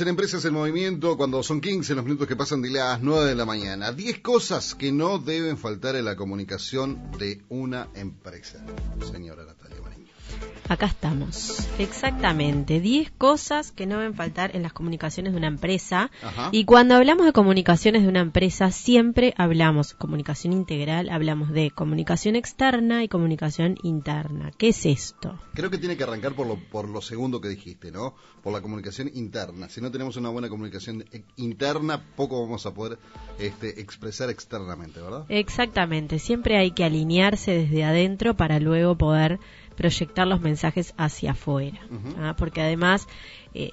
En Empresas en Movimiento cuando son 15 los minutos que pasan de las 9 de la mañana. 10 cosas que no deben faltar en la comunicación de una empresa. Señora Natalia Mariño. Acá estamos. Exactamente. 10 cosas que no deben faltar en las comunicaciones de una empresa. Ajá. Y cuando hablamos de comunicaciones de una empresa, siempre hablamos comunicación integral, hablamos de comunicación externa y comunicación interna. ¿Qué es esto? Creo que tiene que arrancar por lo, por lo segundo que dijiste, ¿no? Por la comunicación interna. Si no tenemos una buena comunicación eh, interna, poco vamos a poder este, expresar externamente, ¿verdad? Exactamente. Siempre hay que alinearse desde adentro para luego poder proyectar los mensajes hacia afuera. ¿ah? Porque además eh,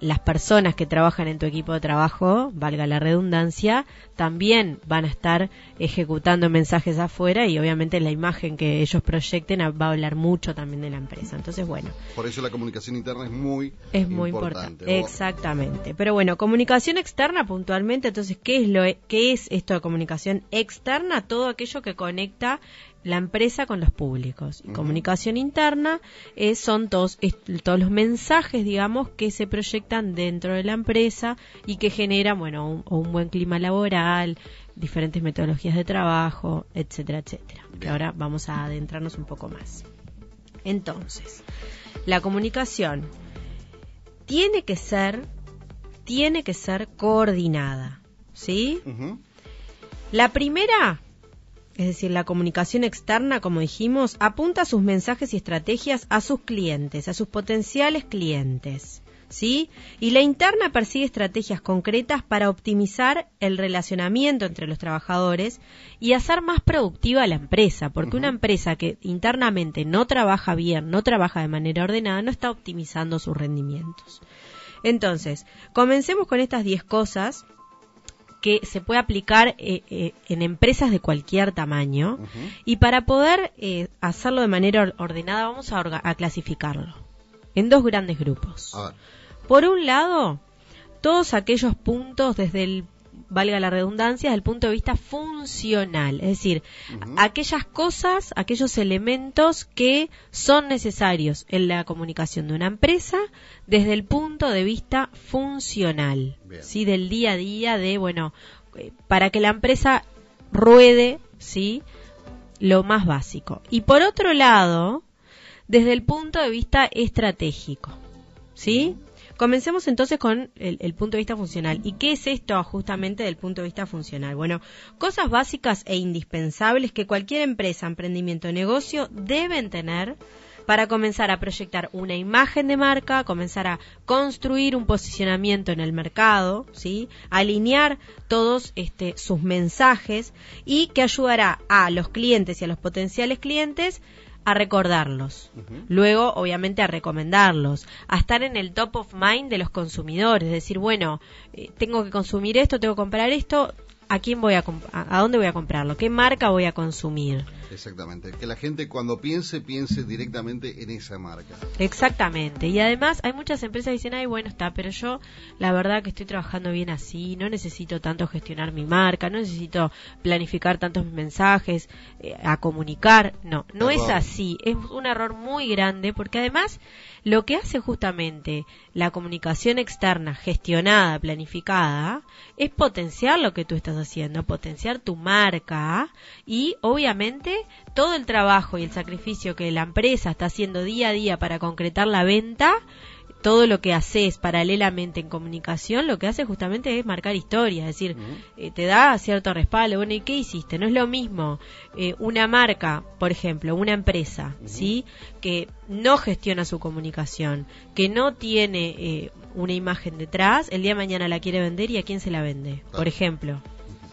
las personas que trabajan en tu equipo de trabajo, valga la redundancia, también van a estar ejecutando mensajes afuera y obviamente la imagen que ellos proyecten va a hablar mucho también de la empresa. Entonces, bueno, Por eso la comunicación interna es muy es muy importante. Exactamente. Pero bueno, comunicación externa puntualmente, entonces, ¿qué es, lo, ¿qué es esto de comunicación externa? Todo aquello que conecta la empresa con los públicos. Y comunicación interna eh, son todos, es- todos los mensajes, digamos, que se proyectan dentro de la empresa y que generan, bueno, un, buen clima laboral, diferentes metodologías de trabajo, etcétera, etcétera. Que Bien. ahora vamos a adentrarnos un poco más. Entonces, la comunicación tiene que ser, tiene que ser coordinada, ¿sí? La primera, es decir, la comunicación externa, como dijimos, apunta sus mensajes y estrategias a sus clientes, a sus potenciales clientes. ¿Sí? Y la interna persigue estrategias concretas para optimizar el relacionamiento entre los trabajadores y hacer más productiva la empresa, porque una empresa que internamente no trabaja bien, no trabaja de manera ordenada, no está optimizando sus rendimientos. Entonces, comencemos con estas 10 cosas que se puede aplicar eh, eh, en empresas de cualquier tamaño. Y para poder eh, hacerlo de manera or- ordenada, vamos a, orga- a clasificarlo en dos grandes grupos. Por un lado, todos aquellos puntos desde el, valga la redundancia, desde el punto de vista funcional, es decir, aquellas cosas, aquellos elementos que son necesarios en la comunicación de una empresa desde el punto de vista funcional, Bien. sí, del día a día de, bueno, eh, para que la empresa ruede, sí, lo más básico. Y por otro lado, desde el punto de vista estratégico, ¿sí? Comencemos entonces con el, punto de vista funcional. ¿Y qué es esto justamente del punto de vista funcional? Bueno, cosas básicas e indispensables que cualquier empresa, emprendimiento o negocio deben tener para comenzar a proyectar una imagen de marca, comenzar a construir un posicionamiento en el mercado, ¿sí? alinear todos este, sus mensajes y que ayudará a los clientes y a los potenciales clientes a recordarlos. Luego, obviamente, a recomendarlos, a estar en el top of mind de los consumidores, decir, bueno, eh, tengo que consumir esto, tengo que comprar esto, ¿a quién voy a, a, dónde voy a comprarlo? ¿Qué marca voy a consumir? Exactamente. Que la gente cuando piense, piense directamente en esa marca. Exactamente. Y además hay muchas empresas que dicen, ay, bueno, está, pero yo la verdad que estoy trabajando bien así, no necesito tanto gestionar mi marca, no necesito planificar tantos mensajes, eh, a comunicar. No, no es así. Es un error muy grande porque además lo que hace justamente la comunicación externa gestionada, planificada, es potenciar lo que tú estás haciendo, potenciar tu marca y obviamente todo el trabajo y el sacrificio que la empresa está haciendo día a día para concretar la venta, todo lo que haces paralelamente en comunicación, lo que hace justamente es marcar historia, es decir, eh, te da cierto respaldo. Bueno, ¿y qué hiciste? No es lo mismo eh, una marca, por ejemplo, una empresa, ¿sí? Que no gestiona su comunicación, que no tiene eh, una imagen detrás, el día de mañana la quiere vender y a quién se la vende, por ejemplo.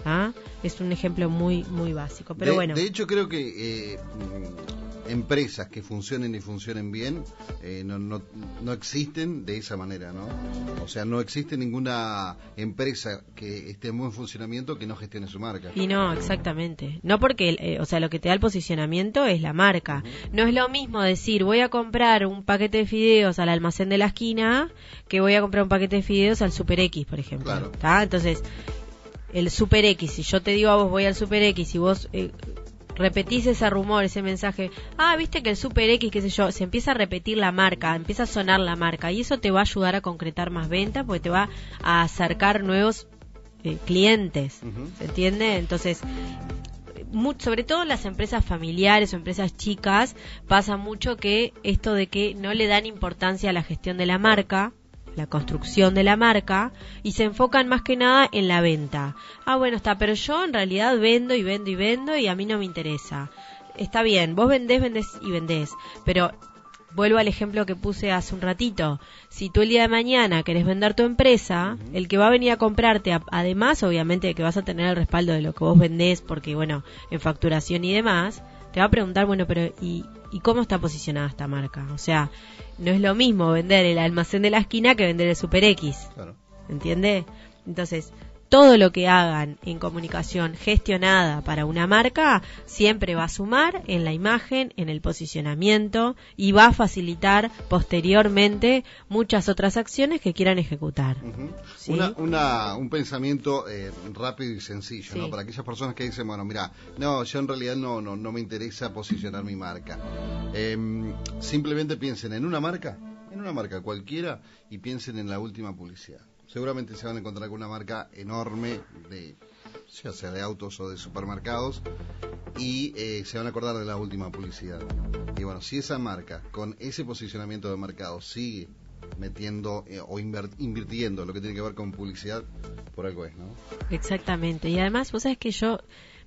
¿Ah? Es un ejemplo muy muy básico, pero de, bueno. de hecho, creo que eh, mm, empresas que funcionen y funcionen bien eh, no, no, no existen de esa manera, ¿no? O sea, no existe ninguna empresa que esté en buen funcionamiento que no gestione su marca. Y no, exactamente. No porque, eh, o sea, lo que te da el posicionamiento es la marca. No es lo mismo decir, voy a comprar un paquete de fideos al almacén de la esquina que voy a comprar un paquete de fideos al Super X, por ejemplo. Claro. Entonces, el Super X, si yo te digo a vos voy al Super X y vos eh, repetís ese rumor, ese mensaje, ah, viste que el Super X, qué sé yo, se empieza a repetir la marca, empieza a sonar la marca y eso te va a ayudar a concretar más ventas porque te va a acercar nuevos eh, clientes, ¿se entiende? Entonces, sobre todo en las empresas familiares o empresas chicas, pasa mucho que esto de que no le dan importancia a la gestión de la marca, la construcción de la marca, y se enfocan más que nada en la venta. Ah, bueno, está, pero yo en realidad vendo y vendo y vendo y a mí no me interesa. Está bien, vos vendés, vendés y vendés, pero vuelvo al ejemplo que puse hace un ratito. Si tú el día de mañana querés vender tu empresa, el que va a venir a comprarte, además obviamente de que vas a tener el respaldo de lo que vos vendés, porque bueno, en facturación y demás, te va a preguntar, bueno, pero ¿y, ¿y cómo está posicionada esta marca? O sea, no es lo mismo vender el almacén de la esquina que vender el Super X. Claro. ¿Entiende? Entonces, todo lo que hagan en comunicación gestionada para una marca siempre va a sumar en la imagen, en el posicionamiento y va a facilitar posteriormente muchas otras acciones que quieran ejecutar. un pensamiento eh, rápido y sencillo, ¿no? Para aquellas personas que dicen, bueno, mira, no, yo en realidad no, no, no me interesa posicionar mi marca. Em, simplemente piensen en una marca, en una marca cualquiera y piensen en la última publicidad seguramente se van a encontrar con una marca enorme de ya sea de autos o de supermercados y eh, se van a acordar de la última publicidad. Y bueno, si esa marca con ese posicionamiento de mercado sigue metiendo eh, o invirtiendo lo que tiene que ver con publicidad, por algo es, ¿no? Exactamente. Y además, vos sabes que yo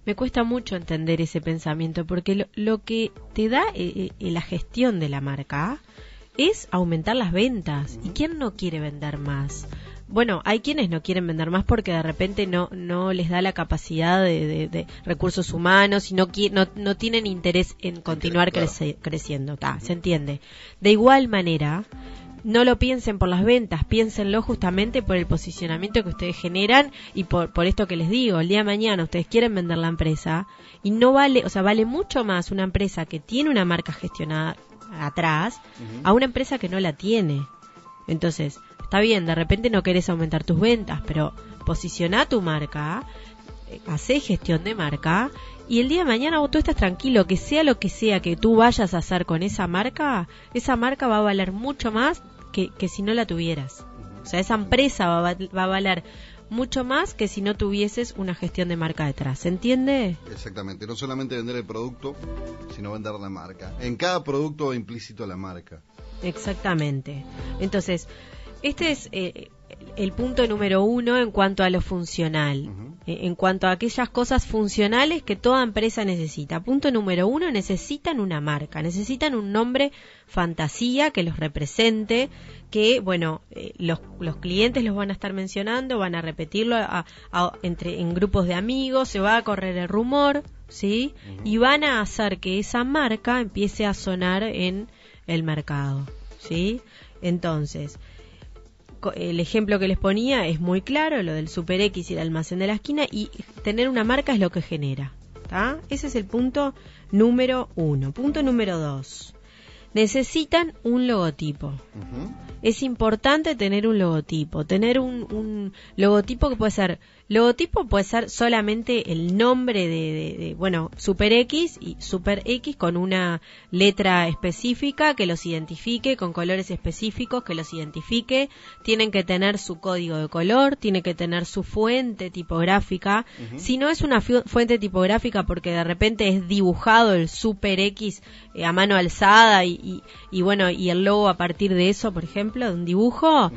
me cuesta mucho entender ese pensamiento porque lo, que te da eh, la gestión de la marca es aumentar las ventas. ¿Y quién no quiere vender más? Bueno, hay quienes no quieren vender más porque de repente no, no les da la capacidad de, recursos humanos y no, no, no, tienen interés en continuar creciendo. se entiende. De igual manera, no lo piensen por las ventas, piénsenlo justamente por el posicionamiento que ustedes generan y por, por esto que les digo, el día de mañana ustedes quieren vender la empresa y no vale, o sea, vale mucho más una empresa que tiene una marca gestionada atrás a una empresa que no la tiene. Entonces, Está bien, de repente no querés aumentar tus ventas, pero posiciona tu marca, eh, hace gestión de marca y el día de mañana vos tú estás tranquilo, que sea lo que sea que tú vayas a hacer con esa marca, esa marca va a valer mucho más que, que si no la tuvieras. O sea, esa empresa va, va a valer mucho más que si no tuvieses una gestión de marca detrás. ¿Se entiende? Exactamente. No solamente vender el producto, sino vender la marca. En cada producto implícito la marca. Exactamente. Entonces, este es eh, el punto número uno en cuanto a lo funcional, eh, en cuanto a aquellas cosas funcionales que toda empresa necesita. Punto número uno, necesitan una marca, necesitan un nombre fantasía que los represente, que, bueno, eh, los, los, clientes los van a estar mencionando, van a repetirlo entre, en grupos de amigos, se va a correr el rumor, ¿sí? Y van a hacer que esa marca empiece a sonar en el mercado, ¿sí? Entonces, el ejemplo que les ponía es muy claro, lo del Super X y el almacén de la esquina, y tener una marca es lo que genera. Ese es el punto número uno. Punto número dos. Necesitan un logotipo. Es importante tener un logotipo. Tener un logotipo que puede ser Logotipo puede ser solamente el nombre de, bueno, Super X y Super X con una letra específica que los identifique, con colores específicos que los identifique. Tienen que tener su código de color, tiene que tener su fuente tipográfica. Si no es una fuente tipográfica porque de repente es dibujado el Super X eh, a mano alzada y, y, bueno, y el logo a partir de eso, por ejemplo, de un dibujo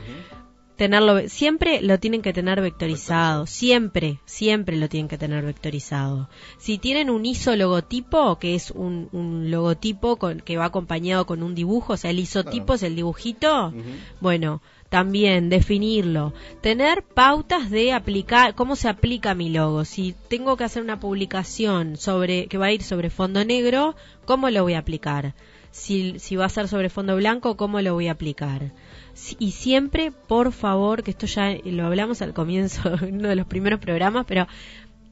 tenerlo, siempre lo tienen que tener vectorizado, siempre, siempre lo tienen que tener vectorizado. Si tienen un ISO logotipo, que es un, un logotipo con, que va acompañado con un dibujo, o sea, el isotipo es el dibujito, bueno, también definirlo, tener pautas de aplicar, cómo se aplica mi logo. Si tengo que hacer una publicación sobre, que va a ir sobre fondo negro, ¿cómo lo voy a aplicar? Si, si va a ser sobre fondo blanco, ¿cómo lo voy a aplicar? y siempre, por favor, que esto ya lo hablamos al comienzo, en uno de los primeros programas, pero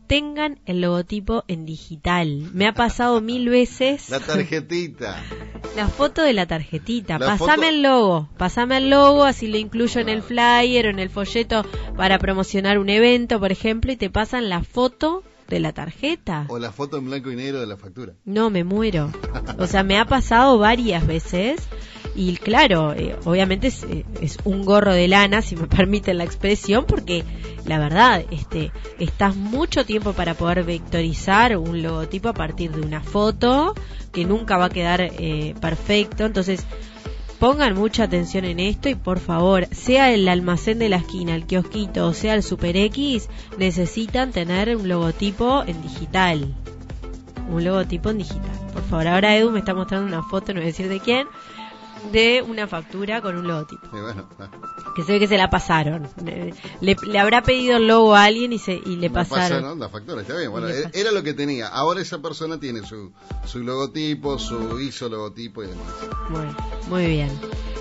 tengan el logotipo en digital. Me ha pasado mil veces. La tarjetita. La foto de la tarjetita. pasame el logo. Pasame el logo, así lo incluyo en el flyer o en el folleto para promocionar un evento, por ejemplo, y te pasan la foto de la tarjeta. O la foto en blanco y negro de la factura. No, me muero. O sea, me ha pasado varias veces y claro, eh, obviamente es, eh, es, un gorro de lana, si me permiten la expresión, porque la verdad, este, estás mucho tiempo para poder vectorizar un logotipo a partir de una foto que nunca va a quedar eh, perfecto. Entonces, pongan mucha atención en esto y por favor, sea el almacén de la esquina, el kiosquito o sea el Super X, necesitan tener un logotipo en digital. Un logotipo en digital. Por favor, ahora Edu me está mostrando una foto, no voy a decir de quién, de una factura con un logotipo. Que se ve que se la pasaron. Le, habrá pedido el logo a alguien y, se, y le pasaron. la factura, está bien. Bueno, era lo que tenía. Ahora esa persona tiene su, su logotipo, su ISO logotipo y demás. Bueno, muy bien.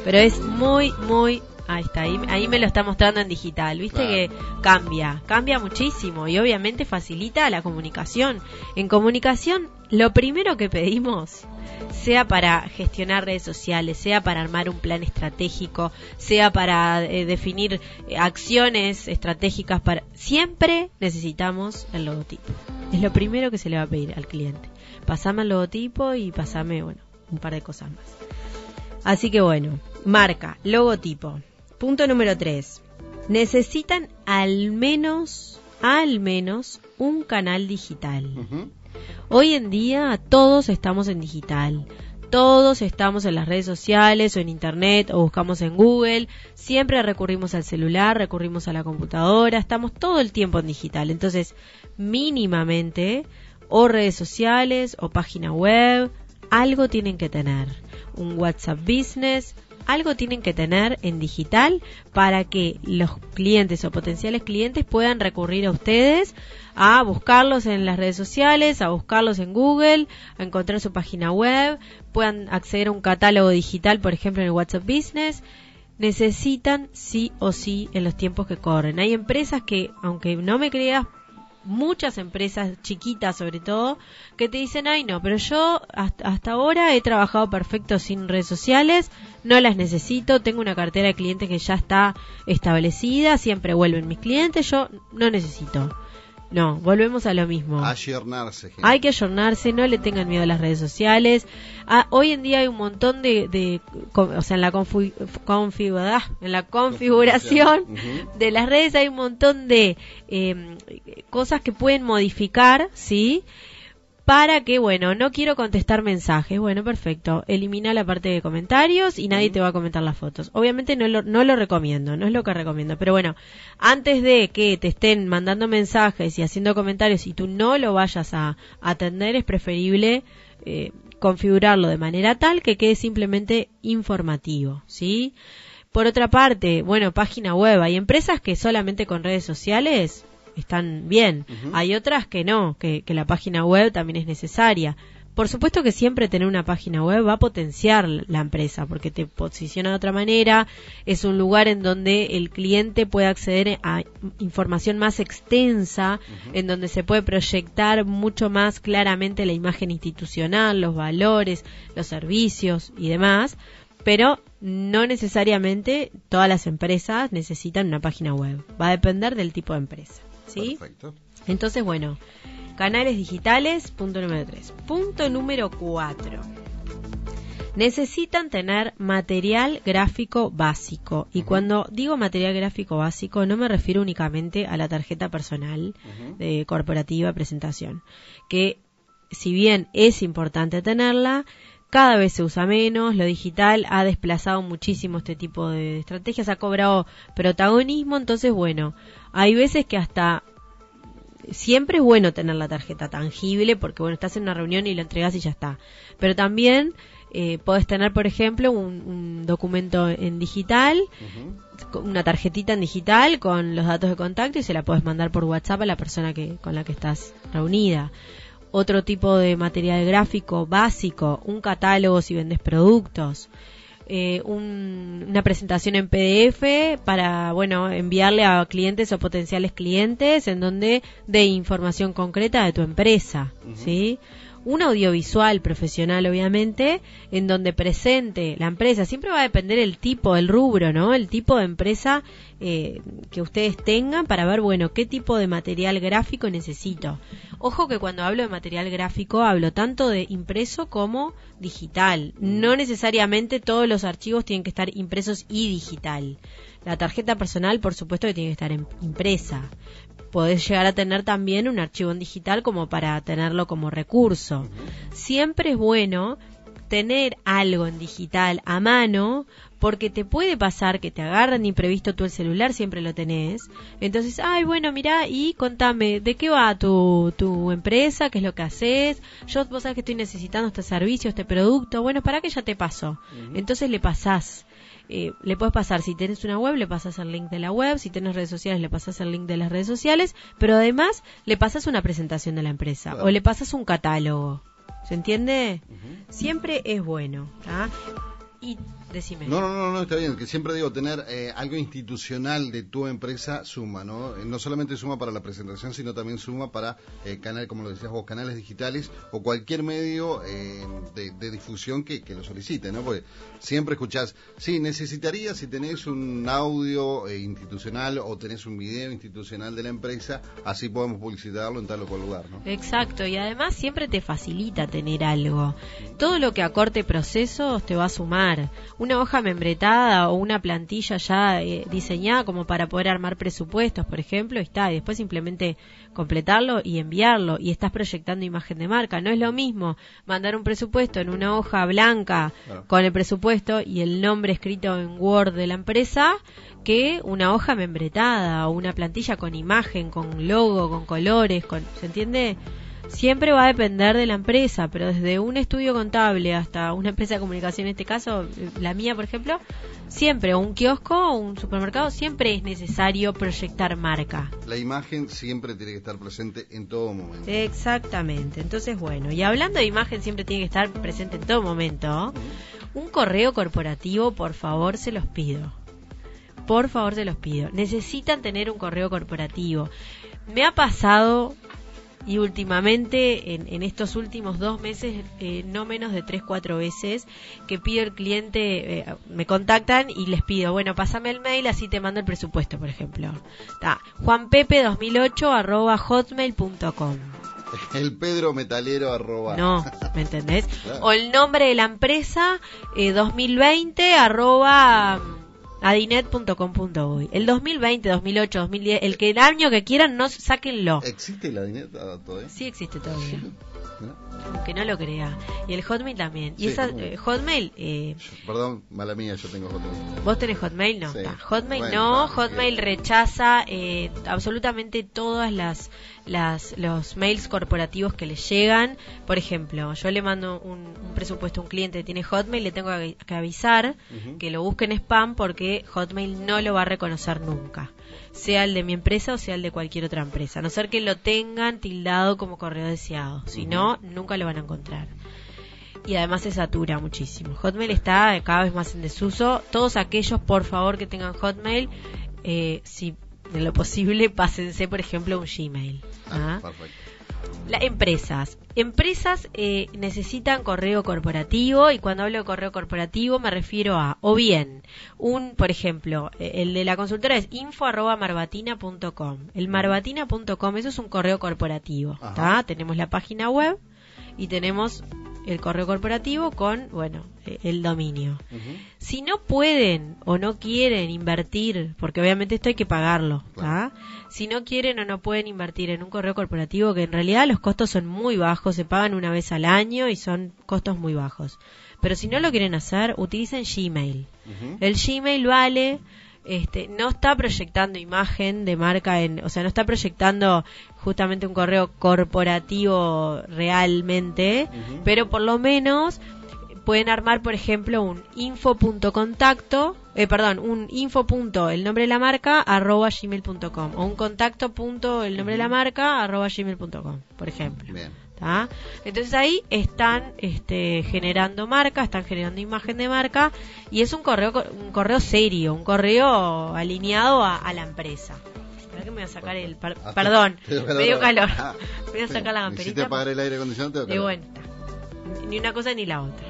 Pero es muy, muy Ahí está, ahí, me lo está mostrando en digital. Viste que cambia, cambia muchísimo y obviamente facilita la comunicación. En comunicación, lo primero que pedimos, sea para gestionar redes sociales, sea para armar un plan estratégico, sea para eh, definir eh, acciones estratégicas, para siempre necesitamos el logotipo. Es lo primero que se le va a pedir al cliente. Pasame el logotipo y pasame, bueno, un par de cosas más. Así que bueno, marca, logotipo. Punto número 3. Necesitan al menos, al menos, un canal digital. Hoy en día todos estamos en digital. Todos estamos en las redes sociales o en internet o buscamos en Google. Siempre recurrimos al celular, recurrimos a la computadora. Estamos todo el tiempo en digital. Entonces, mínimamente, o redes sociales o página web, algo tienen que tener. Un WhatsApp Business, algo tienen que tener en digital para que los clientes o potenciales clientes puedan recurrir a ustedes a buscarlos en las redes sociales, a buscarlos en Google, a encontrar su página web, puedan acceder a un catálogo digital, por ejemplo, en el WhatsApp Business. Necesitan sí o sí en los tiempos que corren. Hay empresas que, aunque no me creas, muchas empresas chiquitas sobre todo que te dicen ay no pero yo hasta, hasta, ahora he trabajado perfecto sin redes sociales no las necesito tengo una cartera de clientes que ya está establecida siempre vuelven mis clientes yo no necesito no, volvemos a lo mismo. Ayornarse. Hay que ayornarse, no le tengan miedo a las redes sociales. Ah, hoy en día hay un montón de, de o sea, en la, configura, en la configuración de las redes hay un montón de eh, cosas que pueden modificar, ¿sí? Para que, bueno, no quiero contestar mensajes. Bueno, perfecto. Elimina la parte de comentarios y nadie te va a comentar las fotos. Obviamente no lo, no lo recomiendo, no es lo que recomiendo. Pero bueno, antes de que te estén mandando mensajes y haciendo comentarios y tú no lo vayas a atender, es preferible eh, configurarlo de manera tal que quede simplemente informativo, ¿sí? Por otra parte, bueno, página web. Hay empresas que solamente con redes sociales están bien. Hay otras que no, que, que la página web también es necesaria. Por supuesto que siempre tener una página web va a potenciar la empresa porque te posiciona de otra manera, es un lugar en donde el cliente puede acceder a información más extensa, en donde se puede proyectar mucho más claramente la imagen institucional, los valores, los servicios y demás, pero no necesariamente todas las empresas necesitan una página web, va a depender del tipo de empresa. ¿Sí? Perfecto. Entonces, bueno, canales digitales, punto número 3. Punto número 4. Necesitan tener material gráfico básico. Y cuando digo material gráfico básico, no me refiero únicamente a la tarjeta personal de corporativa presentación. Que si bien es importante tenerla, cada vez se usa menos, lo digital ha desplazado muchísimo este tipo de estrategias, ha cobrado protagonismo, entonces bueno, hay veces que hasta siempre es bueno tener la tarjeta tangible porque bueno, estás en una reunión y lo entregas y ya está. Pero también eh, podés tener, por ejemplo, un, documento en digital, una tarjetita en digital con los datos de contacto y se la puedes mandar por WhatsApp a la persona que, con la que estás reunida. Otro tipo de material gráfico básico, un catálogo si vendes productos eh, una presentación en PDF para, bueno, enviarle a clientes o potenciales clientes en donde de información concreta de tu empresa, ¿sí? Un audiovisual profesional, obviamente, en donde presente la empresa. Siempre va a depender el tipo, el rubro, ¿no? El tipo de empresa eh, que ustedes tengan para ver, bueno, qué tipo de material gráfico necesito. Ojo que cuando hablo de material gráfico hablo tanto de impreso como digital. No necesariamente todos los archivos tienen que estar impresos y digital. La tarjeta personal, por supuesto, que tiene que estar impresa. Podés llegar a tener también un archivo en digital como para tenerlo como recurso. Siempre es bueno tener algo en digital a mano porque te puede pasar que te agarran imprevisto tú el celular, siempre lo tenés. Entonces, ay, bueno, mira y contame, ¿de qué va tu, tu empresa? ¿Qué es lo que haces? Yo, vos sabés que estoy necesitando este servicio, este producto. Bueno, ¿para qué ya te paso? Entonces le pasás. Eh, le puedes pasar, si tienes una web, le pasas el link de la web, si tienes redes sociales, le pasas el link de las redes sociales, pero además le pasas una presentación de la empresa o le pasas un catálogo. ¿Se entiende? Siempre es bueno. Y no, no, no, está bien, que siempre digo, tener eh, algo institucional de tu empresa suma, ¿no? Eh, no solamente suma para la presentación, sino también suma para eh, canales, como lo decías vos, canales digitales o cualquier medio de, difusión que, lo solicite, ¿no? Porque siempre escuchás, sí, necesitaría si tenés un audio institucional o tenés un video institucional de la empresa, así podemos publicitarlo en tal o cual lugar, ¿no? Exacto, y además siempre te facilita tener algo. Todo lo que acorte procesos te va a sumar una hoja membretada o una plantilla ya eh, diseñada como para poder armar presupuestos, por ejemplo, está, y después simplemente completarlo y enviarlo y estás proyectando imagen de marca. No es lo mismo mandar un presupuesto en una hoja blanca con el presupuesto y el nombre escrito en Word de la empresa que una hoja membretada o una plantilla con imagen, con logo, con colores, con, ¿se entiende? Siempre va a depender de la empresa, pero desde un estudio contable hasta una empresa de comunicación, en este caso, la mía, por ejemplo, siempre, un kiosco o un supermercado, siempre es necesario proyectar marca. La imagen siempre tiene que estar presente en todo momento. Exactamente, entonces bueno, y hablando de imagen siempre tiene que estar presente en todo momento, un correo corporativo, por favor, se los pido. Por favor, se los pido. Necesitan tener un correo corporativo. Me ha pasado y últimamente, en, estos últimos dos meses, eh, no menos de tres, cuatro veces, que pido el cliente, eh, me contactan y les pido, bueno, pásame el mail, así te mando el presupuesto, por ejemplo. Está, juanpepe2008 arroba hotmail.com. El Pedro Metalero arroba. No, ¿me entendés? O el nombre de la empresa eh, 2020 arroba adinet.com.uy. El 2020, 2008, 2010, el que el año que quieran, no sáquenlo. ¿Existe el Adinet todavía? Sí existe todavía. Aunque no lo crea. Y el Hotmail también. Y esa eh, Hotmail. Eh, Perdón, mala mía, yo tengo Hotmail. ¿Vos tenés Hotmail? No. Hotmail no. Hotmail rechaza eh, absolutamente todas las, las los mails corporativos que le llegan. Por ejemplo, yo le mando un, presupuesto a un cliente que tiene Hotmail, le tengo que avisar que lo busque en spam porque Hotmail no lo va a reconocer nunca sea el de mi empresa o sea el de cualquier otra empresa, a no ser que lo tengan tildado como correo deseado, si no, nunca lo van a encontrar. Y además se satura muchísimo. Hotmail está cada vez más en desuso. Todos aquellos, por favor, que tengan Hotmail, eh, si de lo posible, pásense, por ejemplo, un Gmail. ¿ah? ¿ah? Las empresas. Empresas eh, necesitan correo corporativo y cuando hablo de correo corporativo me refiero a, o bien, un, por ejemplo, eh, el de la consultora es info.marbatina.com. El marbatina.com, eso es un correo corporativo. Tenemos la página web y tenemos el correo corporativo con, bueno, eh, el dominio. Si no pueden o no quieren invertir, porque obviamente esto hay que pagarlo, si no quieren o no pueden invertir en un correo corporativo, que en realidad los costos son muy bajos, se pagan una vez al año y son costos muy bajos. Pero si no lo quieren hacer, utilicen Gmail. El Gmail vale este, no está proyectando imagen de marca en, o sea, no está proyectando justamente un correo corporativo realmente, pero por lo menos pueden armar, por ejemplo, un info.contacto, eh, perdón, un info. el nombre de la marca arroba gmail.com o un contacto punto el nombre de la marca arroba gmail.com, por ejemplo. Entonces ahí están este, generando marca, están generando imagen de marca y es un correo, un correo serio, un correo alineado a, la empresa. que me voy a sacar el... Ah, perdón, te dio me dio calor. Ah, me voy a sacar la Necesité camperita. apagar el aire acondicionado. te bueno, ni una cosa ni la otra.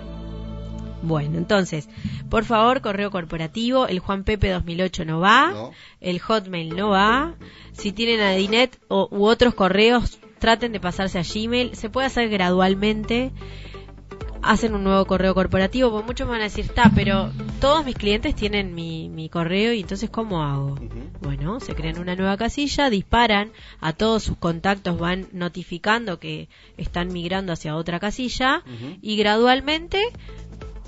Bueno, entonces, por favor, correo corporativo, el Juan Pepe 2008 no va, No. el Hotmail no va. Si tienen Adinet o, u otros correos, traten de pasarse a Gmail. Se puede hacer gradualmente. Hacen un nuevo correo corporativo, porque muchos me van a decir, está, pero todos mis clientes tienen mi, mi correo y entonces, ¿cómo hago? Bueno, se crean una nueva casilla, disparan, a todos sus contactos van notificando que están migrando hacia otra casilla y gradualmente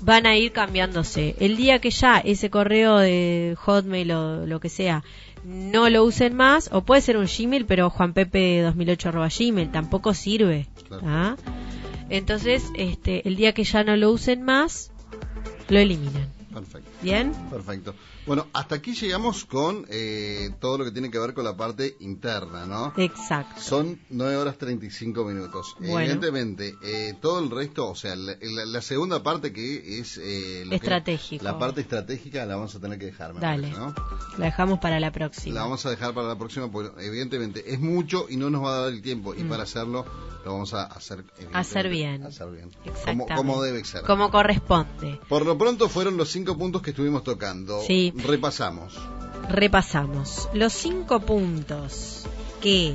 van a ir cambiándose. El día que ya ese correo de Hotmail o lo que sea no lo usen más, o puede ser un Gmail, pero juanpepe2008 Gmail tampoco sirve. Claro. ¿ah? Entonces, este, el día que ya no lo usen más, lo eliminan. Perfecto. ¿Bien? Perfecto. Bueno, hasta aquí llegamos con eh, todo lo que tiene que ver con la parte interna, ¿no? Exacto. Son 9 horas 35 minutos. Bueno. Evidentemente, eh, todo el resto, o sea, la, la- la segunda parte que es... eh, lo que- Estratégico. la parte estratégica la vamos a tener que dejar, me Dale. parece, ¿no? La dejamos para la La próxima. vamos a dejar para la próxima, porque evidentemente es mucho y no nos va a dar el tiempo. Y Mm. para hacerlo, lo vamos a hacer, Hacer bien. Hacer bien. Como, como debe ser. Como corresponde. Por lo pronto fueron los cinco puntos que estuvimos tocando. Sí. Repasamos. Repasamos. Los cinco puntos que,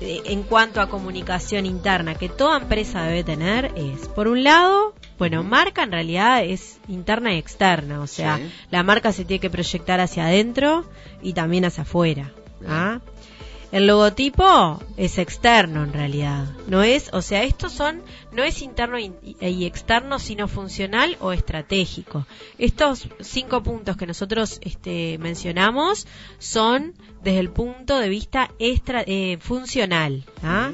eh, en cuanto a comunicación interna, que toda empresa debe tener es, por un lado, bueno, marca en realidad es interna y externa, o sea, Sí. la marca se tiene que proyectar hacia adentro y también hacia afuera. ¿ah? El logotipo es externo en realidad, no es, o sea, estos son, no es interno y, externo, sino funcional o estratégico. Estos cinco puntos que nosotros este, mencionamos son desde el punto de vista extra, eh, funcional. ¿ah?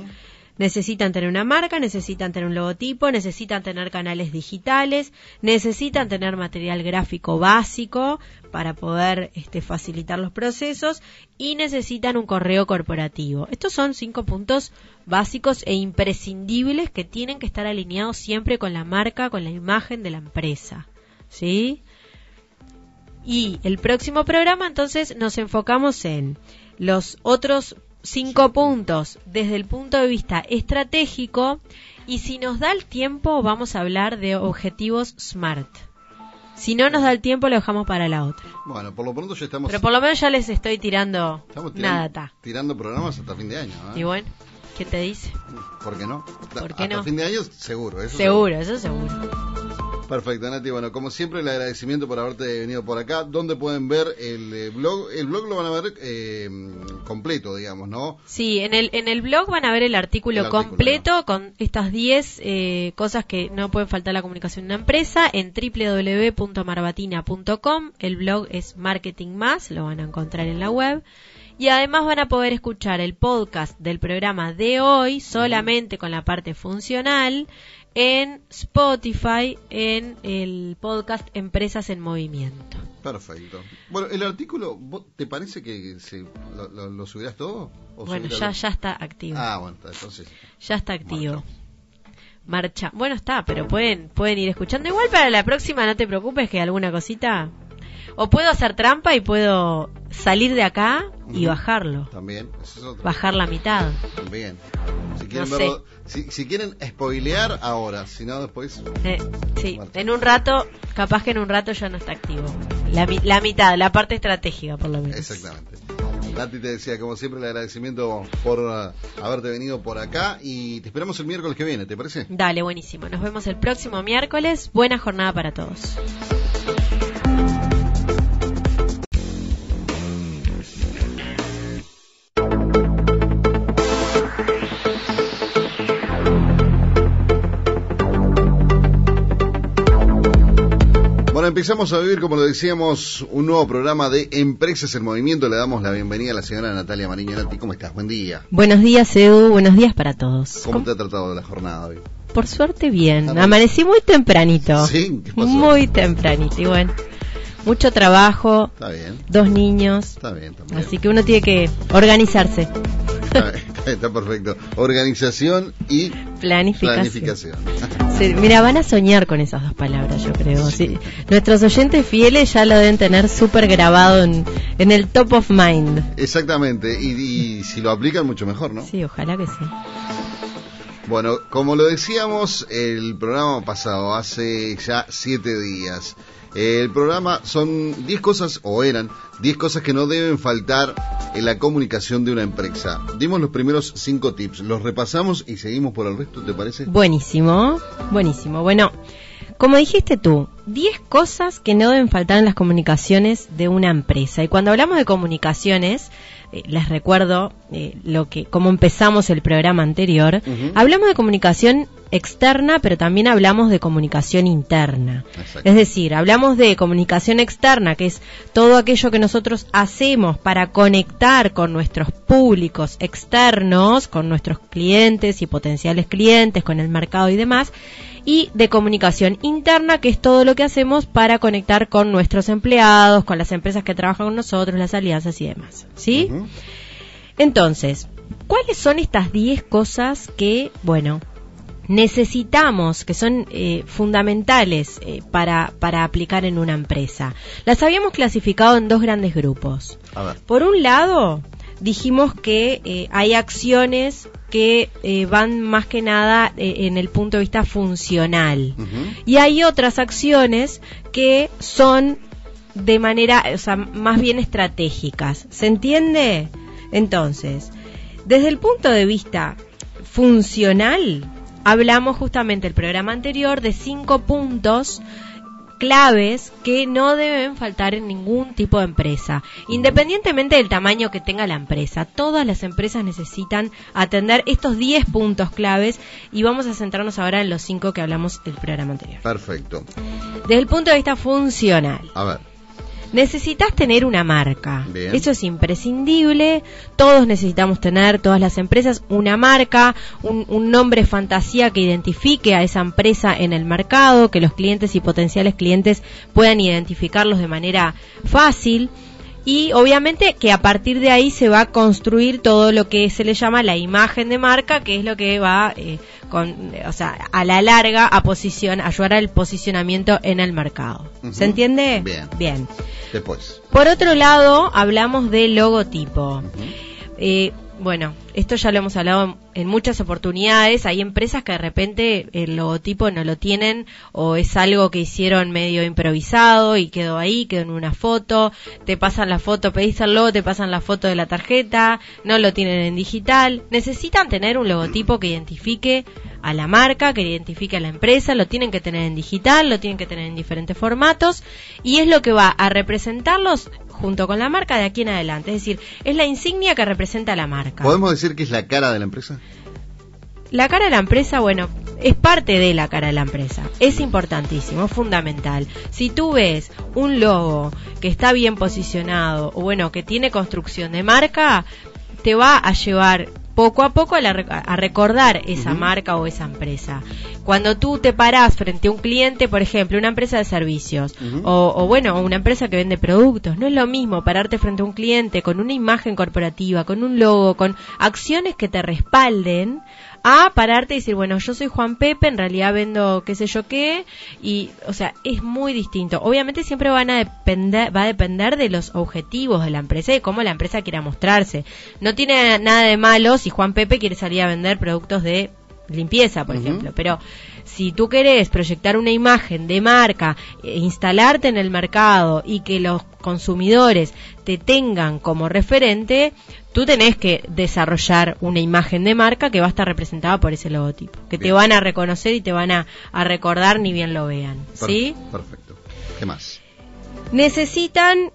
Necesitan tener una marca, necesitan tener un logotipo, necesitan tener canales digitales, necesitan tener material gráfico básico para poder este, facilitar los procesos y necesitan un correo corporativo. Estos son cinco puntos básicos e imprescindibles que tienen que estar alineados siempre con la marca, con la imagen de la empresa. ¿Sí? Y el próximo programa entonces nos enfocamos en los otros cinco puntos desde el punto de vista estratégico y si nos da el tiempo vamos a hablar de objetivos SMART. Si no nos da el tiempo lo dejamos para la otra. Bueno, por lo pronto ya estamos, Pero por lo menos ya les estoy tirando estamos una tirando, data. tirando programas hasta fin de año. ¿eh? Y bueno, ¿qué te dice? ¿Por qué no? ¿Por qué hasta no? fin de año seguro. Eso Seguro, eso seguro. Perfecto, Nati. Bueno, como siempre, el agradecimiento por haberte venido por acá. ¿Dónde pueden ver el eh, blog? El blog lo van a ver eh, completo, digamos, ¿no? Sí, en el, en el blog van a ver el artículo, El artículo, completo con estas 10 eh, cosas que no pueden faltar la comunicación de una empresa en www.marbatina.com. El blog es Marketing Más, lo van a encontrar en la web. Y además van a poder escuchar el podcast del programa de hoy solamente con la parte funcional en Spotify en el podcast Empresas en Movimiento. Perfecto. Bueno, el artículo, ¿vos- ¿te parece que se, lo, lo- lo subirás todo? ¿O Bueno, subirás ya, lo- ya está activo. Ah, bueno, entonces. Ya está activo. Marcha. Bueno, está, pero pueden pueden ir escuchando. Igual para la próxima no te preocupes que alguna cosita... O puedo hacer trampa y puedo salir de acá y bajarlo. También, ese es otro. Bajar la mitad. También. Si quieren, No sé. verlo- si, si quieren spoilear ahora, si no después. Eh, sí, en un rato, capaz que en un rato ya no está activo. La mitad, la parte estratégica por lo menos. Exactamente. Nati te decía, como siempre, el agradecimiento por uh, haberte venido por acá y te esperamos el miércoles que viene, ¿te parece? Dale, buenísimo. Nos vemos el próximo miércoles. Buena jornada para todos. Bueno, empezamos a vivir, como lo decíamos, un nuevo programa de Empresas en Movimiento. Le damos la bienvenida a la señora Natalia Mariño. Nati, ¿cómo estás? Buen día. Buenos días, Edu. Buenos días para todos. ¿Cómo te ha tratado la jornada hoy? Por suerte bien. Amanecí muy tempranito. ¿Sí? ¿Qué pasó? Muy tempranito. Y bueno, mucho trabajo, Está bien, dos niños. está bien, bien. Así que uno tiene que organizarse. Está, perfecto. Organización y planificación. mira, van a soñar con esas dos palabras, yo creo. Sí. Nuestros oyentes fieles ya lo deben tener súper grabado en, el top of mind. Exactamente. Y, y si lo aplican, mucho mejor, ¿no? Sí, ojalá que sí. Bueno, como lo decíamos el programa pasado, hace ya siete días, el programa son 10 cosas, o eran 10 cosas que no deben faltar en la comunicación de una empresa. Dimos los primeros 5 tips, los repasamos y seguimos por el resto, ¿te parece? Buenísimo, buenísimo. Bueno, como dijiste tú, 10 cosas que no deben faltar en las comunicaciones de una empresa. Y cuando hablamos de comunicaciones, eh, les recuerdo eh, lo que cómo empezamos el programa anterior. Hablamos de comunicación externa, pero también hablamos de comunicación interna. Es decir, hablamos de comunicación externa, que es todo aquello que nosotros hacemos para conectar con nuestros públicos externos, con nuestros clientes y potenciales clientes, con el mercado y demás y de comunicación interna, que es todo lo que hacemos para conectar con nuestros empleados, con las empresas que trabajan con nosotros, las alianzas y demás. ¿Sí? Entonces, ¿cuáles son estas 10 cosas que, bueno, necesitamos, que son eh, fundamentales eh, para, para aplicar en una empresa? Las habíamos clasificado en dos grandes grupos. Por un lado, dijimos que eh, hay acciones que eh, van más que nada eh, en el punto de vista funcional. Y hay otras acciones que son de manera, o sea, más bien estratégicas. ¿Se entiende? Entonces, desde el punto de vista funcional, hablamos justamente el programa anterior de cinco puntos claves que no deben faltar en ningún tipo de empresa, independientemente del tamaño que tenga la empresa. Todas las empresas necesitan atender estos 10 puntos claves y vamos a centrarnos ahora en los 5 que hablamos del programa anterior. Perfecto. Desde el punto de vista funcional. A ver necesitas tener una marca. Eso es imprescindible. Todos necesitamos tener, todas las empresas, una marca, un, un, nombre fantasía que identifique a esa empresa en el mercado, que los clientes y potenciales clientes puedan identificarlos de manera fácil y obviamente que a partir de ahí se va a construir todo lo que se le llama la imagen de marca, que es lo que va eh, con, o sea, a la larga a posición, ayudar al posicionamiento en el mercado. ¿Se entiende? Bien. Bien. Después. Por otro lado, hablamos de logotipo. eh, bueno, esto ya lo hemos hablado en muchas oportunidades. Hay empresas que de repente el logotipo no lo tienen o es algo que hicieron medio improvisado y quedó ahí, quedó en una foto. Te pasan la foto, pedís el logo, te pasan la foto de la tarjeta, no lo tienen en digital. Necesitan tener un logotipo que identifique a la marca, que identifique a la empresa, lo tienen que tener en digital, lo tienen que tener en diferentes formatos y es lo que va a representarlos junto con la marca de aquí en adelante. Es decir, es la insignia que representa la marca. ¿Podemos decir que es la cara de la empresa? La cara de la empresa, bueno, es parte de la cara de la empresa. Es importantísimo, fundamental. Si tú ves un logo que está bien posicionado, o bueno, que tiene construcción de marca, te va a llevar poco a poco a, recordar esa marca o esa empresa. Cuando tú te parás frente a un cliente, por ejemplo, una empresa de servicios o, o, bueno, una empresa que vende productos, no es lo mismo pararte frente a un cliente con una imagen corporativa, con un logo, con acciones que te respalden a pararte y decir, bueno, yo soy Juan Pepe, en realidad vendo qué sé yo qué, y, o sea, es muy distinto. Obviamente siempre van a depender, va a depender de los objetivos de la empresa y de cómo la empresa quiera mostrarse. No tiene nada de malo si Juan Pepe quiere salir a vender productos de limpieza, por ejemplo, pero si tú querés proyectar una imagen de marca, e instalarte en el mercado y que los consumidores te tengan como referente, tú tenés que desarrollar una imagen de marca que va a estar representada por ese logotipo, que te van a reconocer y te van a, recordar ni bien lo vean. ¿Sí? Perfecto. ¿Qué más? Necesitan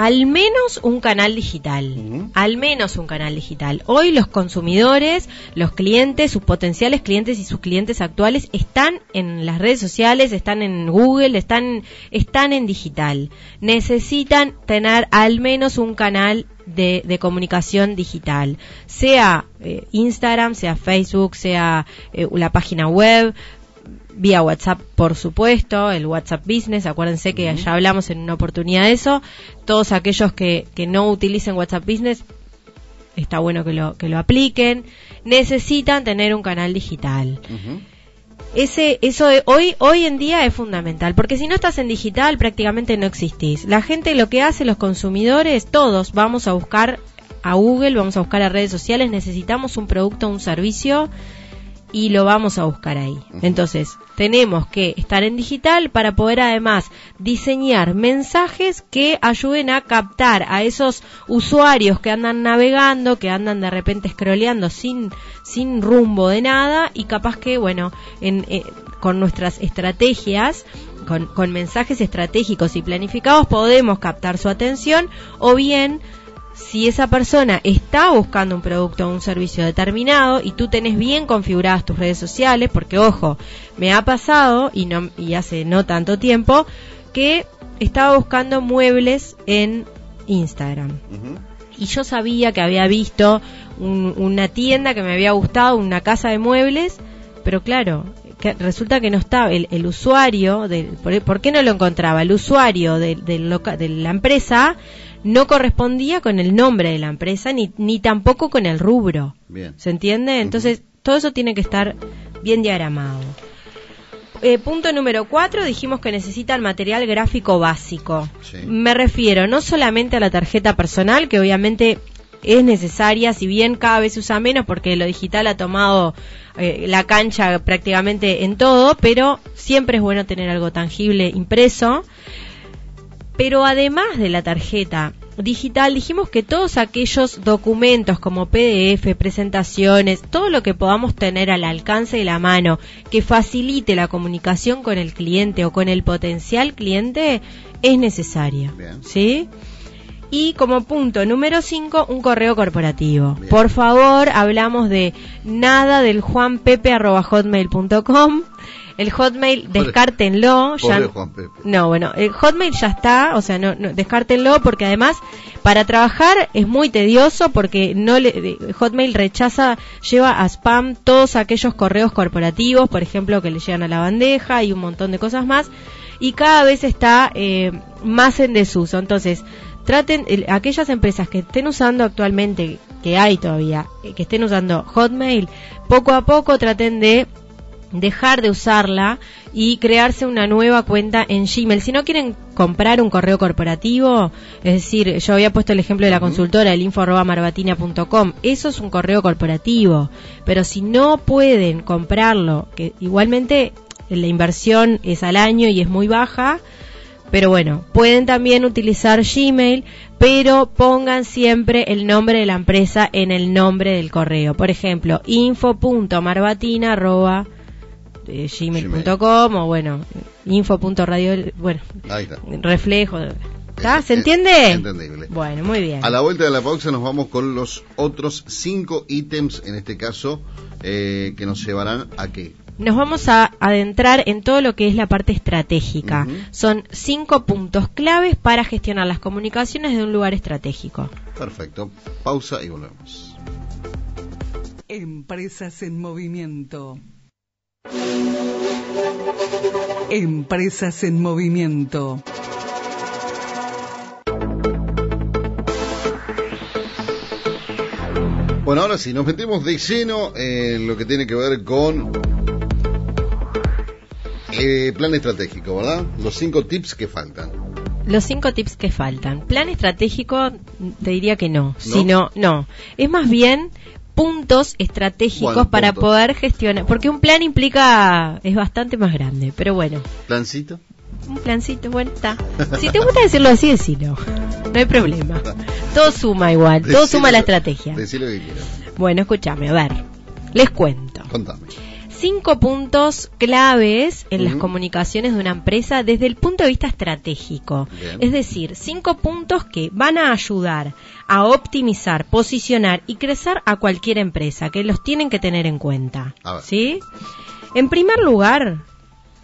al menos un canal digital, al menos un canal digital. Hoy los consumidores, los clientes, sus potenciales clientes y sus clientes actuales están en las redes sociales, están en Google, están, están en digital. Necesitan tener al menos un canal de, comunicación digital, sea eh, Instagram, sea Facebook, sea eh, la página web, vía WhatsApp, por supuesto, el WhatsApp Business, acuérdense que ya hablamos en una oportunidad de eso, todos aquellos que, que no utilicen WhatsApp Business, está bueno que lo, que lo apliquen, necesitan tener un canal digital. Ese, eso de- hoy, hoy en día es fundamental, porque si no estás en digital prácticamente no existís. La gente lo que hace, los consumidores, todos vamos a buscar a Google, vamos a buscar a redes sociales, necesitamos un producto un servicio y lo vamos a buscar ahí. Entonces, tenemos que estar en digital para poder además diseñar mensajes que ayuden a captar a esos usuarios que andan navegando, que andan de repente scrolleando sin, sin rumbo de nada y capaz que, bueno, en, eh, con nuestras estrategias, con, con mensajes estratégicos y planificados podemos captar su atención o bien si esa persona está buscando un producto o un servicio determinado y tú tenés bien configuradas tus redes sociales, porque ojo, me ha pasado y no y hace no tanto tiempo que estaba buscando muebles en Instagram y yo sabía que había visto un- una tienda que me había gustado, una casa de muebles, pero claro, que resulta que no estaba el, el usuario, del, por, por qué no lo encontraba? El usuario del- del loca- de la empresa no correspondía con el nombre de la empresa ni, ni tampoco con el rubro. Bien. ¿Se entiende? Entonces, todo eso tiene que estar bien diagramado. Eh, punto número cuatro, dijimos que necesitan material gráfico básico. Sí. Me refiero no solamente a la tarjeta personal, que obviamente es necesaria, si bien cada vez se usa menos porque lo digital ha tomado eh, la cancha prácticamente en todo, pero siempre es bueno tener algo tangible impreso. Pero además de la tarjeta digital, dijimos que todos aquellos documentos como PDF, presentaciones, todo lo que podamos tener al alcance de la mano, que facilite la comunicación con el cliente o con el potencial cliente, es necesario. Bien. ¿Sí? Y como punto número 5, un correo corporativo. Bien. Por favor, hablamos de nada del juanpepe.hotmail.com. El Hotmail, descártenlo. ya- Pobre Juan Pepe. no, bueno, el Hotmail ya está, o sea, no, no, descártenlo porque además para trabajar es muy tedioso porque no le, Hotmail rechaza, lleva a spam todos aquellos correos corporativos, por ejemplo, que le llegan a la bandeja y un montón de cosas más, y cada vez está eh, más en desuso. Entonces, traten, el- aquellas empresas que estén usando actualmente, que hay todavía, eh, que estén usando Hotmail, poco a poco traten de dejar de usarla y crearse una nueva cuenta en Gmail. Si no quieren comprar un correo corporativo, es decir, yo había puesto el ejemplo de la consultora, el info.marbatina.com, eso es un correo corporativo, pero si no pueden comprarlo, que igualmente la inversión es al año y es muy baja, pero bueno, pueden también utilizar Gmail, pero pongan siempre el nombre de la empresa en el nombre del correo. Por ejemplo, info.marbatina.gmail.com o bueno, info.radio, bueno, Ahí está. reflejo. ¿Está? Es- ¿Se entiende? entendible. Bueno, muy bien. A la vuelta de la pausa nos vamos con los otros cinco ítems, en este caso, eh, que nos llevarán a qué. Nos vamos a adentrar en todo lo que es la parte estratégica. Son cinco puntos claves para gestionar las comunicaciones de un lugar estratégico. Perfecto. Pausa y volvemos. Empresas en movimiento. Empresas en movimiento. Bueno, ahora sí, nos metemos de lleno en lo que tiene que ver con eh, plan estratégico, ¿verdad? Los cinco tips que faltan. Los cinco tips que faltan. Plan estratégico, te diría que no. ¿No? Sino, no. Es más bien puntos estratégicos Bueno, para puntos. poder gestionar. Porque un plan implica, es bastante más grande. Pero bueno, ¿Plancito? un plancito, bueno, está. Si te gusta decirlo así, decilo. No hay problema. Todo suma igual, todo Decilo- suma la estrategia. Decilo que quieras. Bueno, escúchame, a ver. Les cuento. Contame. Cinco puntos claves en las comunicaciones de una empresa desde el punto de vista estratégico. Bien. Es decir, cinco puntos que van a ayudar a optimizar, posicionar y crecer a cualquier empresa, que los tienen que tener en cuenta. ¿Sí? En primer lugar,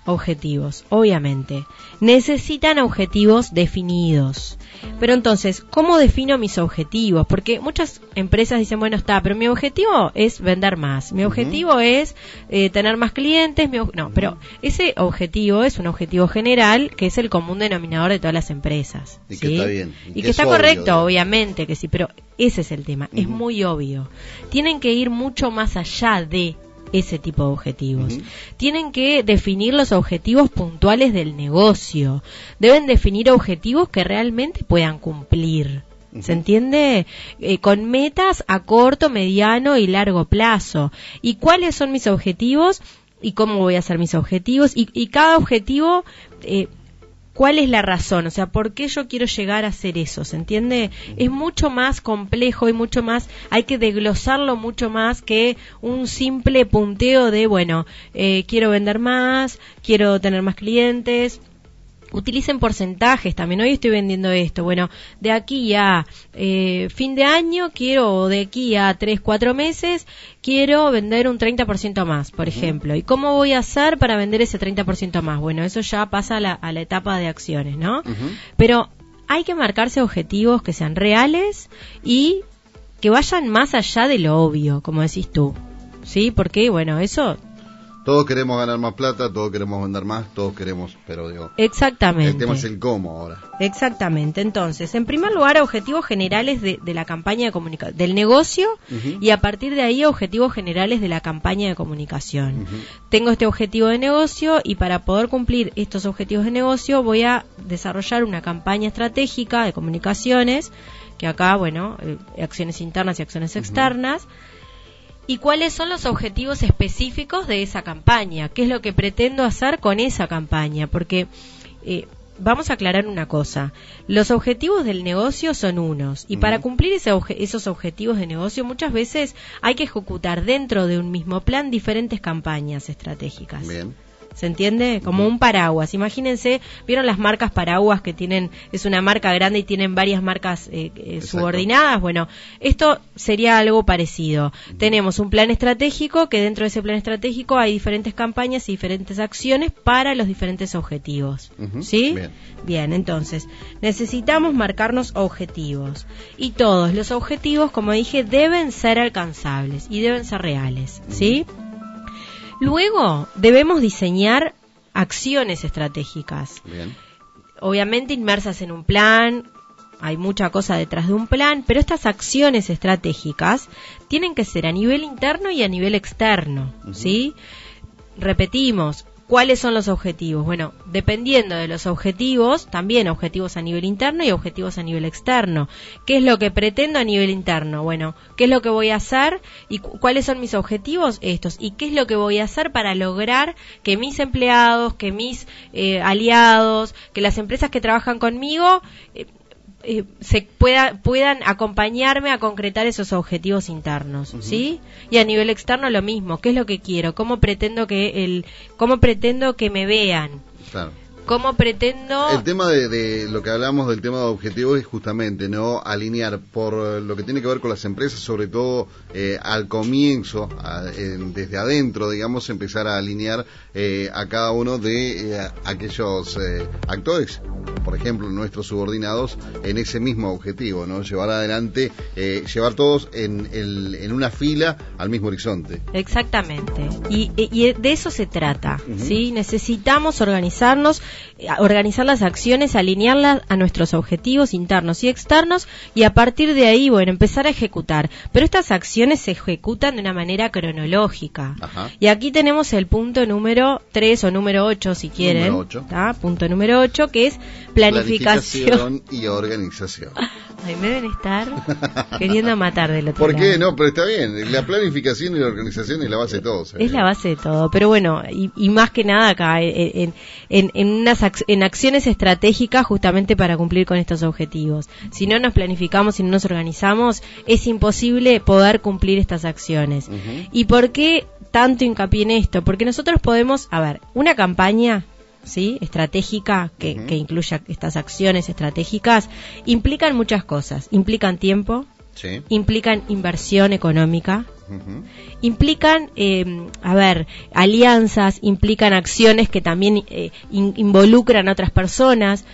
objetivos, obviamente. Necesitan objetivos definidos. Pero entonces, ¿cómo defino mis objetivos? Porque muchas empresas dicen, bueno, está, pero mi objetivo es vender más, mi objetivo es eh, tener más clientes, mi no, pero ese objetivo es un objetivo general que es el común denominador de todas las empresas. Y que está bien, y Y, que que es está obvio, correcto, obviamente que sí, pero ese es el tema, es muy obvio. Tienen que ir mucho más allá de ese tipo de objetivos. Tienen que definir los objetivos puntuales del negocio. Deben definir objetivos que realmente puedan cumplir. ¿Se entiende? Eh, con metas a corto, mediano y largo plazo. ¿Y cuáles son mis objetivos? ¿Y cómo voy a hacer mis objetivos? Y, y cada objetivo, eh, ¿cuál es la razón? O sea, ¿por qué yo quiero llegar a hacer eso? ¿Se entiende? Es mucho más complejo y mucho más, hay que desglosarlo mucho más que un simple punteo de, bueno, eh, quiero vender más, quiero tener más clientes. Utilicen porcentajes también. Hoy estoy vendiendo esto. Bueno, de aquí a eh, fin de año quiero, o de aquí a 3, 4 meses, quiero vender un 30% más, por ejemplo. ¿Y cómo voy a hacer para vender ese 30% más? Bueno, eso ya pasa a la, a la etapa de acciones, ¿no? Pero hay que marcarse objetivos que sean reales y que vayan más allá de lo obvio, como decís tú. ¿Sí? Porque, bueno, eso Todos queremos ganar más plata, todos queremos vender más, todos queremos, pero digo, exactamente. el tema es el cómo ahora. Exactamente. Entonces, en primer lugar, objetivos generales de, de la campaña de comunicación, del negocio y a partir de ahí objetivos generales de la campaña de comunicación. Tengo este objetivo de negocio y para poder cumplir estos objetivos de negocio voy a desarrollar una campaña estratégica de comunicaciones, que acá, bueno, eh, acciones internas y acciones externas. ¿Y cuáles son los objetivos específicos de esa campaña? ¿Qué es lo que pretendo hacer con esa campaña? Porque eh, vamos a aclarar una cosa. Los objetivos del negocio son unos. Y para cumplir ese obje- esos objetivos de negocio muchas veces hay que ejecutar dentro de un mismo plan diferentes campañas estratégicas. Bien. ¿Se entiende? Como un paraguas. Imagínense, ¿vieron las marcas paraguas que tienen, es una marca grande y tienen varias marcas eh, eh, subordinadas? Bueno, esto sería algo parecido. Tenemos un plan estratégico que dentro de ese plan estratégico hay diferentes campañas y diferentes acciones para los diferentes objetivos. ¿Sí? Bien. Bien, entonces, necesitamos marcarnos objetivos. Y todos los objetivos, como dije, deben ser alcanzables y deben ser reales. ¿Sí? Luego, debemos diseñar acciones estratégicas. Bien. Obviamente inmersas en un plan, hay mucha cosa detrás de un plan, pero estas acciones estratégicas tienen que ser a nivel interno y a nivel externo, ¿sí? Repetimos, ¿cuáles son los objetivos? Bueno, dependiendo de los objetivos, también objetivos a nivel interno y objetivos a nivel externo. ¿Qué es lo que pretendo a nivel interno? Bueno, ¿qué es lo que voy a hacer y cu- cuáles son mis objetivos? Estos. ¿Y qué es lo que voy a hacer para lograr que mis empleados, que mis eh, aliados, que las empresas que trabajan conmigo eh, eh, se pueda, puedan acompañarme a concretar esos objetivos internos, ¿sí? Y a nivel externo lo mismo, ¿qué es lo que quiero? ¿Cómo pretendo que el cómo pretendo que me vean? Claro. ¿Cómo pretendo El tema de, de lo que hablamos del tema de objetivos es justamente no alinear por lo que tiene que ver con las empresas, sobre todo eh, al comienzo, a- en- desde adentro, digamos, empezar a alinear eh, a cada uno de eh, aquellos eh, actores, por ejemplo, nuestros subordinados, en ese mismo objetivo, no llevar adelante, eh, llevar todos en, el- en una fila al mismo horizonte. Exactamente. Y, y de eso se trata. ¿sí? Necesitamos organizarnos, organizar las acciones, alinearlas a nuestros objetivos internos y externos y a partir de ahí, bueno, empezar a ejecutar. Pero estas acciones se ejecutan de una manera cronológica. Ajá. Y aquí tenemos el punto número 3 o número 8 si quieren. Punto número 8 que es planificación. Planificación y organización. Ay, me deben estar queriendo matar del otro ¿Por lado. qué? No, pero está bien. La planificación y la organización es la base de todo. ¿sabes? Es la base de todo, pero bueno, y, y más que nada acá, eh, en, en, en unas ac- en acciones estratégicas justamente para cumplir con estos objetivos. Si no nos planificamos y no nos organizamos, es imposible poder cumplir estas acciones. ¿Y por qué tanto hincapié en esto? Porque nosotros podemos, a ver, una campaña ¿sí? estratégica que, Ujú. que incluya estas acciones estratégicas implican muchas cosas. Implican tiempo, Sí. implican inversión económica, implican, eh, a ver, alianzas, implican acciones que también eh, in- involucran a otras personas.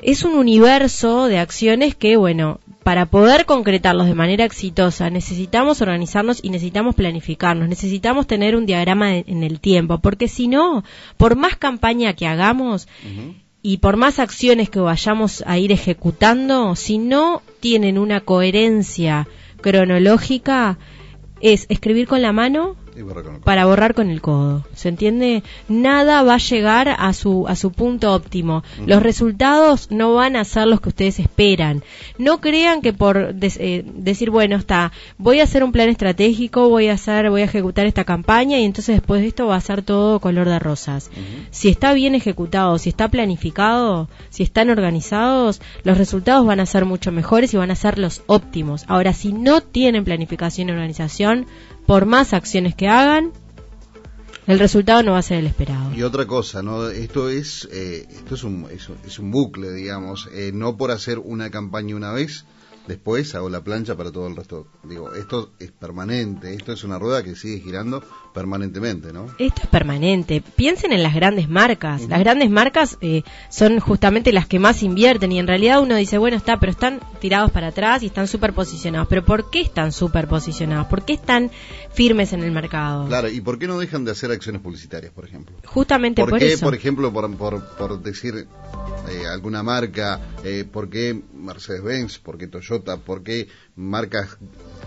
Es un universo de acciones que, bueno, para poder concretarlos de manera exitosa necesitamos organizarnos y necesitamos planificarnos, necesitamos tener un diagrama de- en el tiempo, porque si no, por más campaña que hagamos, y por más acciones que vayamos a ir ejecutando, si no tienen una coherencia cronológica, es escribir con la mano Y borra con el para borrar con el codo. ¿Se entiende? Nada va a llegar a su, a su punto óptimo. Los resultados no van a ser los que ustedes esperan. No crean que por des- eh, decir, bueno, está, voy a hacer un plan estratégico, voy a hacer, voy a ejecutar esta campaña y entonces después de esto va a ser todo color de rosas. Si está bien ejecutado, si está planificado, si están organizados, los resultados van a ser mucho mejores y van a ser los óptimos. Ahora, si no tienen planificación y organización, por más acciones que hagan, el resultado no va a ser el esperado. Y otra cosa, ¿no? Esto es, eh, esto es un, es, un- bucle, digamos. Eh, no por hacer una campaña una vez, después hago la plancha para todo el resto. Digo, esto es permanente, esto es una rueda que sigue girando permanentemente, ¿no? Esto es permanente. Piensen en las grandes marcas. Las grandes marcas eh, son justamente las que más invierten y en realidad uno dice, bueno, está, pero están tirados para atrás y están súper posicionados. Pero ¿por qué están súper posicionados? ¿Por qué están firmes en el mercado? Claro, ¿y por qué no dejan de hacer acciones publicitarias, por ejemplo? Justamente ¿Por, por, qué, eso. por ejemplo, por, por, por decir eh, alguna marca, eh, por qué Mercedes-Benz, por qué Toyota, por qué marcas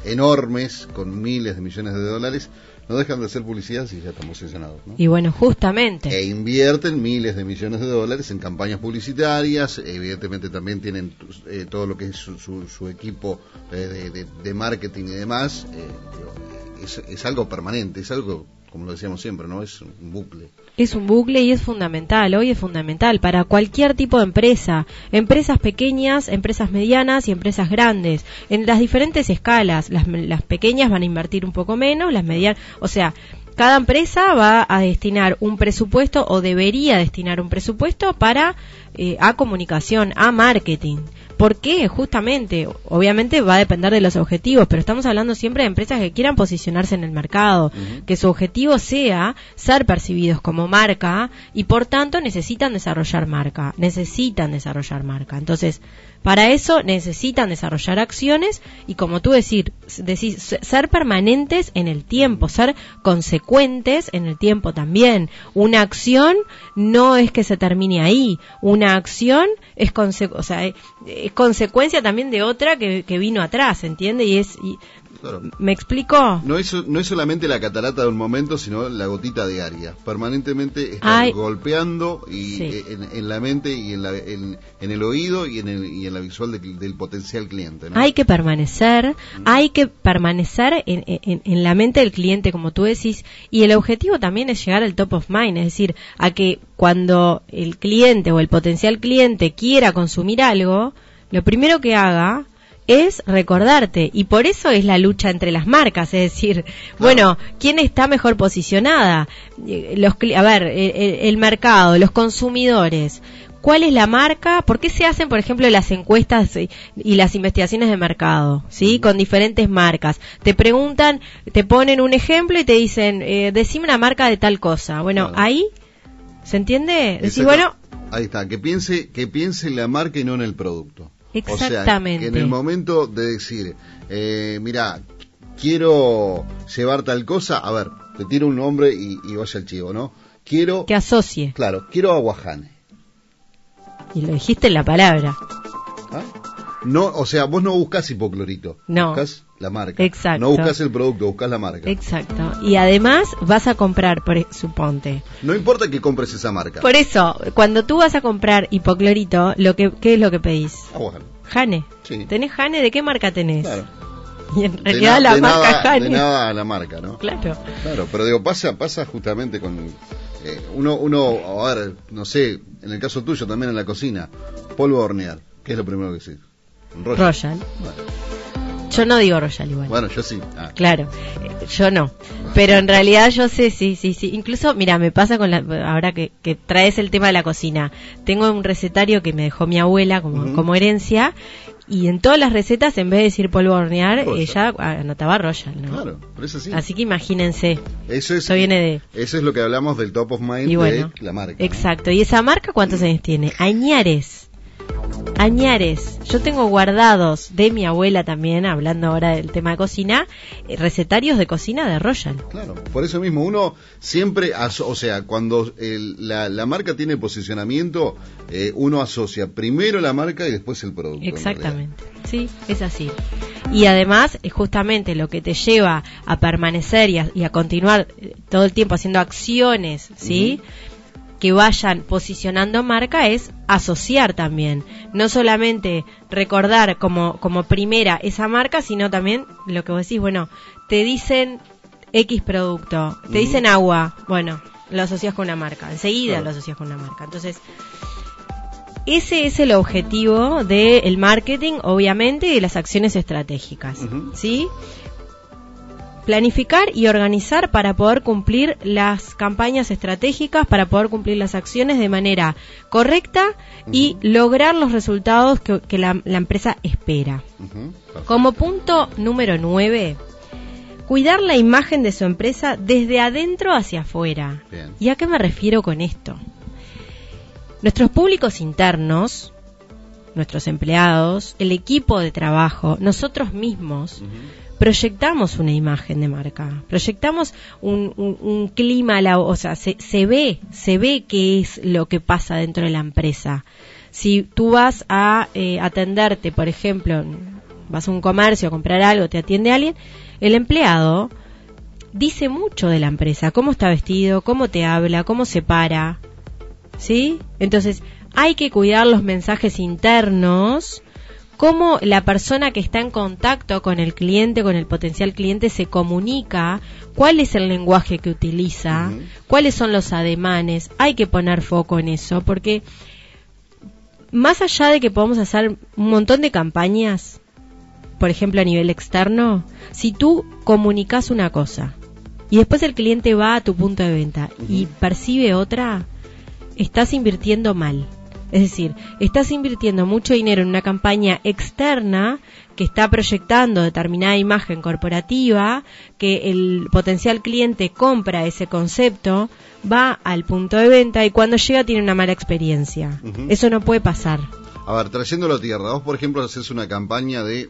enormes con miles de millones de dólares no dejan de hacer publicidad si ya están posicionados? ¿no? Y bueno, justamente. E invierten miles de millones de dólares en campañas publicitarias, evidentemente también tienen eh, todo lo que es su, su- su equipo eh, de, de- de marketing y demás, eh, es, algo permanente, es algo, como lo decíamos siempre, ¿no? Es un bucle. Es un bucle y es fundamental, hoy es fundamental para cualquier tipo de empresa, empresas pequeñas, empresas medianas y empresas grandes, en las diferentes escalas. Las, las pequeñas van a invertir un poco menos, las medianas, o sea, cada empresa va a destinar un presupuesto o debería destinar un presupuesto para eh, a comunicación, a marketing. ¿Por qué? Justamente, obviamente va a depender de los objetivos, pero estamos hablando siempre de empresas que quieran posicionarse en el mercado, que su objetivo sea ser percibidos como marca y por tanto necesitan desarrollar marca, necesitan desarrollar marca. Entonces, para eso necesitan desarrollar acciones y como tú decir, decís, ser permanentes en el tiempo, ser consecuentes en el tiempo también. Una acción no es que se termine ahí, una acción es, o sea, es consecuencia también de otra que, que vino atrás, ¿entiende? Y es, y- Claro. ¿me explico? No es, no es solamente la catarata de un momento, sino la gotita diaria. Permanentemente está Ay. golpeando y Sí. eh, en, en la mente y en, la- en- en el oído y en, el, y en la visual de- del potencial cliente. ¿no? Hay que permanecer, hay que permanecer en la mente del cliente, como tú decís, y el objetivo también es llegar al top of mind, es decir, a que cuando el cliente o el potencial cliente quiera consumir algo, lo primero que haga es recordarte y por eso es la lucha entre las marcas, es decir, bueno, ¿quién está mejor posicionada? Eh, Los, a ver, el, el- mercado, los consumidores, ¿Cuál es la marca? ¿Por qué se hacen, por ejemplo, las encuestas y, y las investigaciones de mercado? ¿Sí? Con diferentes marcas. Te preguntan, te ponen un ejemplo y te dicen, eh, decime una marca de tal cosa. Bueno, Claro. ahí, ¿se entiende? Decís, bueno, Ahí está, que piense, que piense en la marca y no en el producto. O Exactamente. sea, que en el momento de decir, eh, mira, quiero llevar tal cosa, a ver, te tiro un nombre y, y vaya al chivo, ¿no? Quiero, que asocie. claro, quiero aguajane. Y lo dijiste en la palabra. ¿Ah? No, o sea, vos no buscas hipoclorito, No. buscas la marca. Exacto. No buscas el producto, buscas la marca. Exacto. Y además vas a comprar, por, e- suponte. No importa que compres esa marca. Por eso, cuando tú vas a comprar hipoclorito, lo que, ¿qué es lo que pedís? Aguajane. Jane. Sí. ¿Tenés Jane? ¿De qué marca tenés? Claro. Y en realidad la de marca nada, Jane. De nada a la marca, ¿no? Claro. Claro, pero digo, pasa, pasa justamente con eh, uno, uno, a ver, no sé, en el caso tuyo también en la cocina, polvo a hornear, ¿qué es lo primero que sí? Royal. Royal. Yo no digo Royal igual. Bueno, yo sí. Ah, Claro, eh, yo no. Pero en realidad yo sé, sí, sí, sí. Incluso, mira, me pasa con la. Ahora que, que traes el tema de la cocina. Tengo un recetario que me dejó mi abuela como, herencia. y en todas las recetas, en vez de decir polvo a hornear, ella anotaba Royal, ¿no? Claro, pero es así. Así que imagínense. Eso es, Eso viene de... Eso es lo que hablamos del top of mind Y bueno, de la marca. ¿no? exacto. ¿Y esa marca cuántos años tiene? Añares. Añares. Yo tengo guardados de mi abuela también, hablando ahora del tema de cocina, eh, recetarios de cocina de Royal. Claro, por eso mismo uno siempre, o sea, cuando el- la, la marca tiene posicionamiento, eh, uno asocia primero la marca y después el producto. en Exactamente. Sí, es así. Y además, es justamente lo que te lleva a permanecer y a, y a continuar eh, todo el tiempo haciendo acciones, ¿sí? Que vayan posicionando marca es asociar también. No solamente recordar como, como primera esa marca, sino también lo que vos decís, bueno, te dicen X producto, te dicen agua, bueno, lo asocias con una marca, enseguida Claro. lo asocias con una marca. Entonces, ese es el objetivo del marketing, obviamente, y de las acciones estratégicas. ¿Sí? Planificar y organizar para poder cumplir las campañas estratégicas, para poder cumplir las acciones de manera correcta y lograr los resultados que, que la, la empresa espera. Como punto número 9, cuidar la imagen de su empresa desde adentro hacia afuera. Bien. ¿Y a qué me refiero con esto? Nuestros públicos internos, nuestros empleados, el equipo de trabajo, nosotros mismos. Proyectamos una imagen de marca, proyectamos un, clima, la- o sea, se, se ve, se ve qué es lo que pasa dentro de la empresa. Si tú vas a eh, atenderte, por ejemplo, vas a un comercio a comprar algo, te atiende alguien, el empleado dice mucho de la empresa, cómo está vestido, cómo te habla, cómo se para, ¿sí? Entonces, hay que cuidar los mensajes internos, cómo la persona que está en contacto con el cliente, con el potencial cliente, se comunica, cuál es el lenguaje que utiliza, cuáles son los ademanes, hay que poner foco en eso, porque más allá de que podamos hacer un montón de campañas, por ejemplo a nivel externo, si tú comunicas una cosa y después el cliente va a tu punto de venta y percibe otra, estás invirtiendo mal. Es decir, estás invirtiendo mucho dinero en una campaña externa que está proyectando determinada imagen corporativa, que el potencial cliente compra ese concepto, va al punto de venta y cuando llega tiene una mala experiencia. Eso no puede pasar. A ver, trayéndolo a tierra, vos por ejemplo haces una campaña de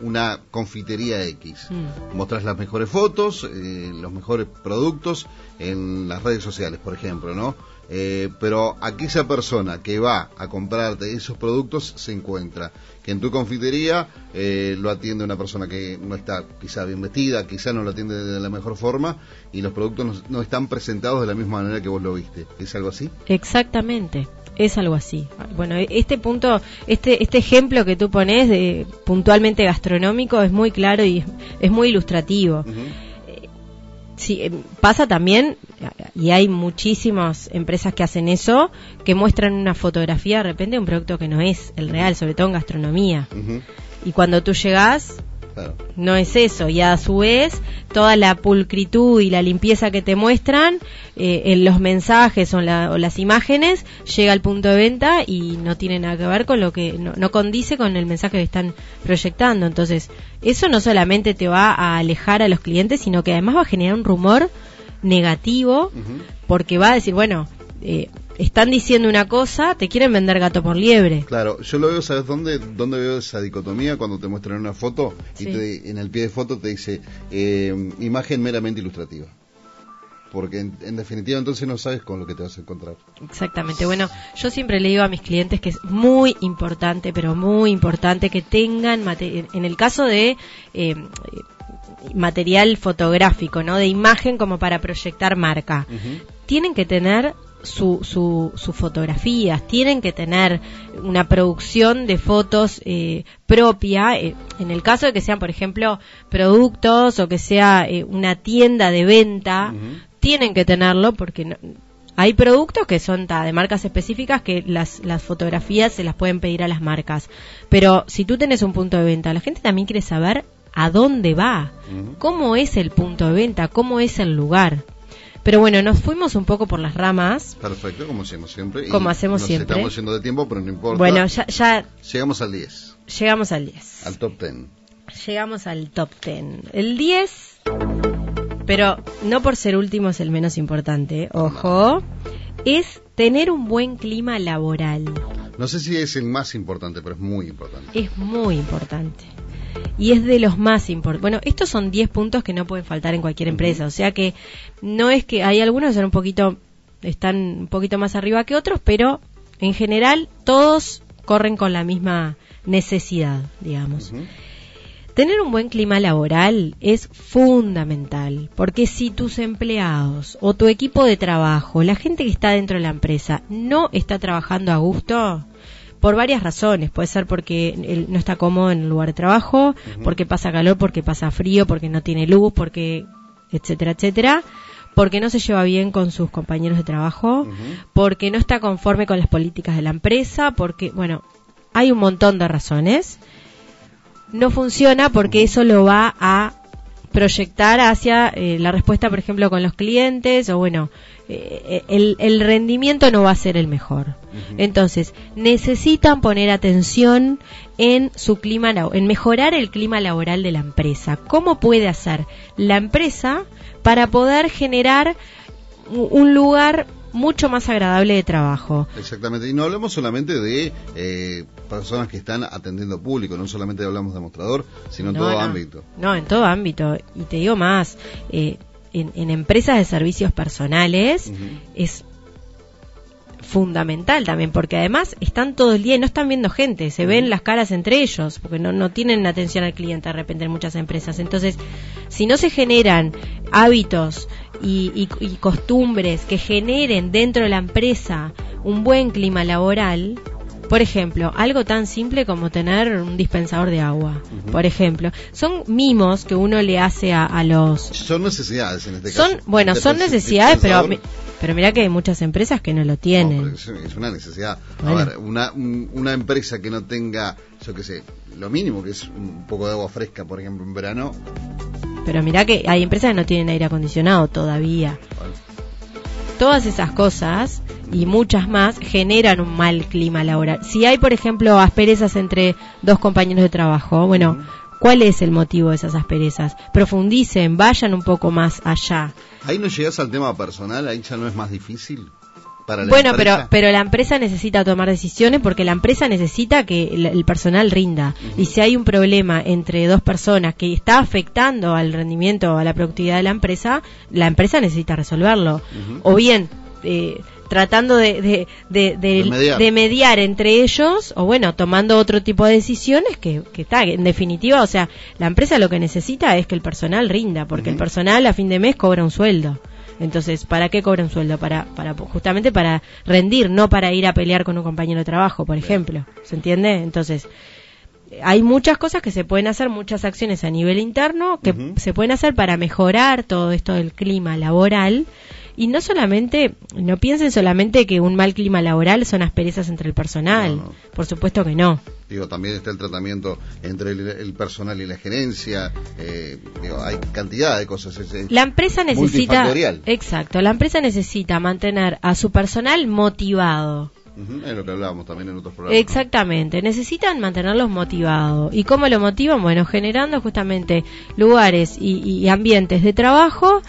una confitería X. Mm. Mostrás las mejores fotos, eh, los mejores productos en las redes sociales, por ejemplo, ¿no? Eh, pero aquella persona que va a comprarte esos productos se encuentra que en tu confitería eh, lo atiende una persona que no está quizá bien vestida, quizá no lo atiende de la mejor forma y los productos no, no están presentados de la misma manera que vos lo viste. ¿Es algo así? Exactamente, es algo así. Bueno, este punto, este este ejemplo que tú pones de puntualmente gastronómico es muy claro y es, muy ilustrativo. Sí, eh, pasa también, y hay muchísimas empresas que hacen eso, que muestran una fotografía de repente de un producto que no es el real, sobre todo en gastronomía. Y cuando tú llegas, claro. no es eso. Y a su vez, toda la pulcritud y la limpieza que te muestran eh, en los mensajes o, la- o las imágenes llega al punto de venta y no tiene nada que ver con lo que, no, no condice con el mensaje que están proyectando. Entonces, eso no solamente te va a alejar a los clientes, sino que además va a generar un rumor negativo porque va a decir, bueno, eh, están diciendo una cosa, te quieren vender gato por liebre. Claro, yo lo veo, ¿sabes dónde? ¿Dónde veo esa dicotomía? Cuando te muestran una foto y Sí. te- en el pie de foto te dice eh, imagen meramente ilustrativa. Porque en, en definitiva entonces no sabes con lo que te vas a encontrar. Exactamente. Bueno, yo siempre le digo a mis clientes que es muy importante, pero muy importante que tengan, en el caso de eh, material fotográfico, ¿no? De imagen como para proyectar marca, tienen que tener su, su, sus fotografías, tienen que tener una producción de fotos eh, propia, eh, en el caso de que sean, por ejemplo, productos o que sea eh, una tienda de venta, tienen que tenerlo porque no- hay productos que son ta, de marcas específicas que las, las fotografías se las pueden pedir a las marcas. Pero si tú tenés un punto de venta, la gente también quiere saber a dónde va, cómo es el punto de venta, cómo es el lugar. Pero bueno, nos fuimos un poco por las ramas. Perfecto, como hacemos siempre. Como hacemos nos siempre. Estamos yendo de tiempo, pero no importa. Bueno, ya, ya Llegamos al 10, llegamos al 10. al top 10. Llegamos al top 10. El 10, pero no por ser último es el menos importante, ojo, es tener un buen clima laboral. No sé si es el más importante, pero es muy importante. Es muy importante. Y es de los más importantes. Bueno, estos son 10 puntos que no pueden faltar en cualquier empresa. O sea que no es que hay algunos que son un poquito, están un poquito más arriba que otros, pero en general todos corren con la misma necesidad, digamos. Tener un buen clima laboral es fundamental, porque si tus empleados o tu equipo de trabajo, la gente que está dentro de la empresa, no está trabajando a gusto, por varias razones, puede ser porque él no está cómodo en el lugar de trabajo, porque pasa calor, porque pasa frío, porque no tiene luz, porque etcétera, etcétera, porque no se lleva bien con sus compañeros de trabajo, porque no está conforme con las políticas de la empresa, porque, bueno, hay un montón de razones. No funciona porque eso lo va a proyectar hacia eh, la respuesta, por ejemplo, con los clientes, o bueno, eh, el, el rendimiento no va a ser el mejor. Entonces, necesitan poner atención en su clima, en mejorar el clima laboral de la empresa. ¿Cómo puede hacer la empresa para poder generar un lugar mucho más agradable de trabajo? Exactamente, y no hablamos solamente de eh, personas que están atendiendo público, no solamente hablamos de mostrador, sino en No, todo no. ámbito. No, en todo ámbito. Y te digo más, eh, en, en empresas de servicios personales es fundamental también, porque además están todo el día y no están viendo gente, se ven las caras entre ellos, porque no, no tienen atención al cliente de repente en muchas empresas. Entonces, si no se generan hábitos y, y- y costumbres que generen dentro de la empresa un buen clima laboral, por ejemplo, algo tan simple como tener un dispensador de agua, por ejemplo, son mimos que uno le hace a, a los Son necesidades en este son caso. bueno son necesidades pero pero mira que hay muchas empresas que no lo tienen es, una necesidad. Bueno. A ver, una, un- una empresa que no tenga, yo qué sé, lo mínimo que es un poco de agua fresca, por ejemplo, en verano, pero mira que hay empresas que no tienen aire acondicionado todavía. Bueno, todas esas cosas y muchas más generan un mal clima laboral. Si hay por ejemplo asperezas entre dos compañeros de trabajo bueno ¿Cuál es el motivo de esas asperezas? Profundicen, vayan un poco más allá. ahí no llegas al tema personal, ahí ya no es más difícil para la Bueno, empresa. pero, pero la empresa necesita tomar decisiones porque la empresa necesita que el, el personal rinda. Y si hay un problema entre dos personas que está afectando al rendimiento o a la productividad de la empresa, la empresa necesita resolverlo. O bien, eh, tratando de, de, de, de- De mediar. de mediar entre ellos, o bueno, tomando otro tipo de decisiones que, que está, en definitiva, o sea, la empresa lo que necesita es que el personal rinda, porque el personal a fin de mes cobra un sueldo. Entonces, ¿para qué cobra un sueldo? Para, para, justamente para rendir, no para ir a pelear con un compañero de trabajo, por ejemplo. ¿Se entiende? Entonces, hay muchas cosas que se pueden hacer, muchas acciones a nivel interno que se pueden hacer para mejorar todo esto del clima laboral. Y no solamente, no piensen solamente que un mal clima laboral son asperezas entre el personal. No, no. Por supuesto que no. Digo, también está el tratamiento entre el, el personal y la gerencia. eh, digo, hay cantidad de cosas. es- es La empresa necesita, exacto, la empresa necesita mantener a su personal motivado. Es lo que hablábamos también en otros programas. Exactamente, necesitan mantenerlos motivados. ¿Y cómo lo motivan? Bueno, generando justamente lugares y, y ambientes de trabajo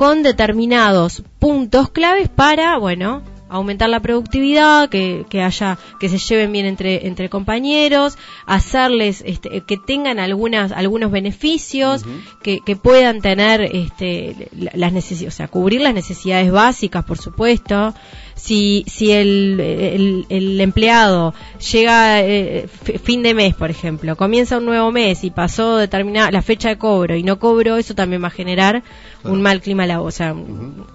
con determinados puntos claves para, bueno, aumentar la productividad, que, que haya, que se lleven bien entre, entre compañeros, hacerles, este, que tengan algunas, algunos beneficios, que, que puedan tener, este, la- las necesidades, o sea, cubrir las necesidades básicas, por supuesto. Si, si el, el, el empleado llega eh, fi- fin de mes, por ejemplo, comienza un nuevo mes y pasó determinada la fecha de cobro y no cobró, eso también va a generar Claro. un mal clima laboral, o sea, un,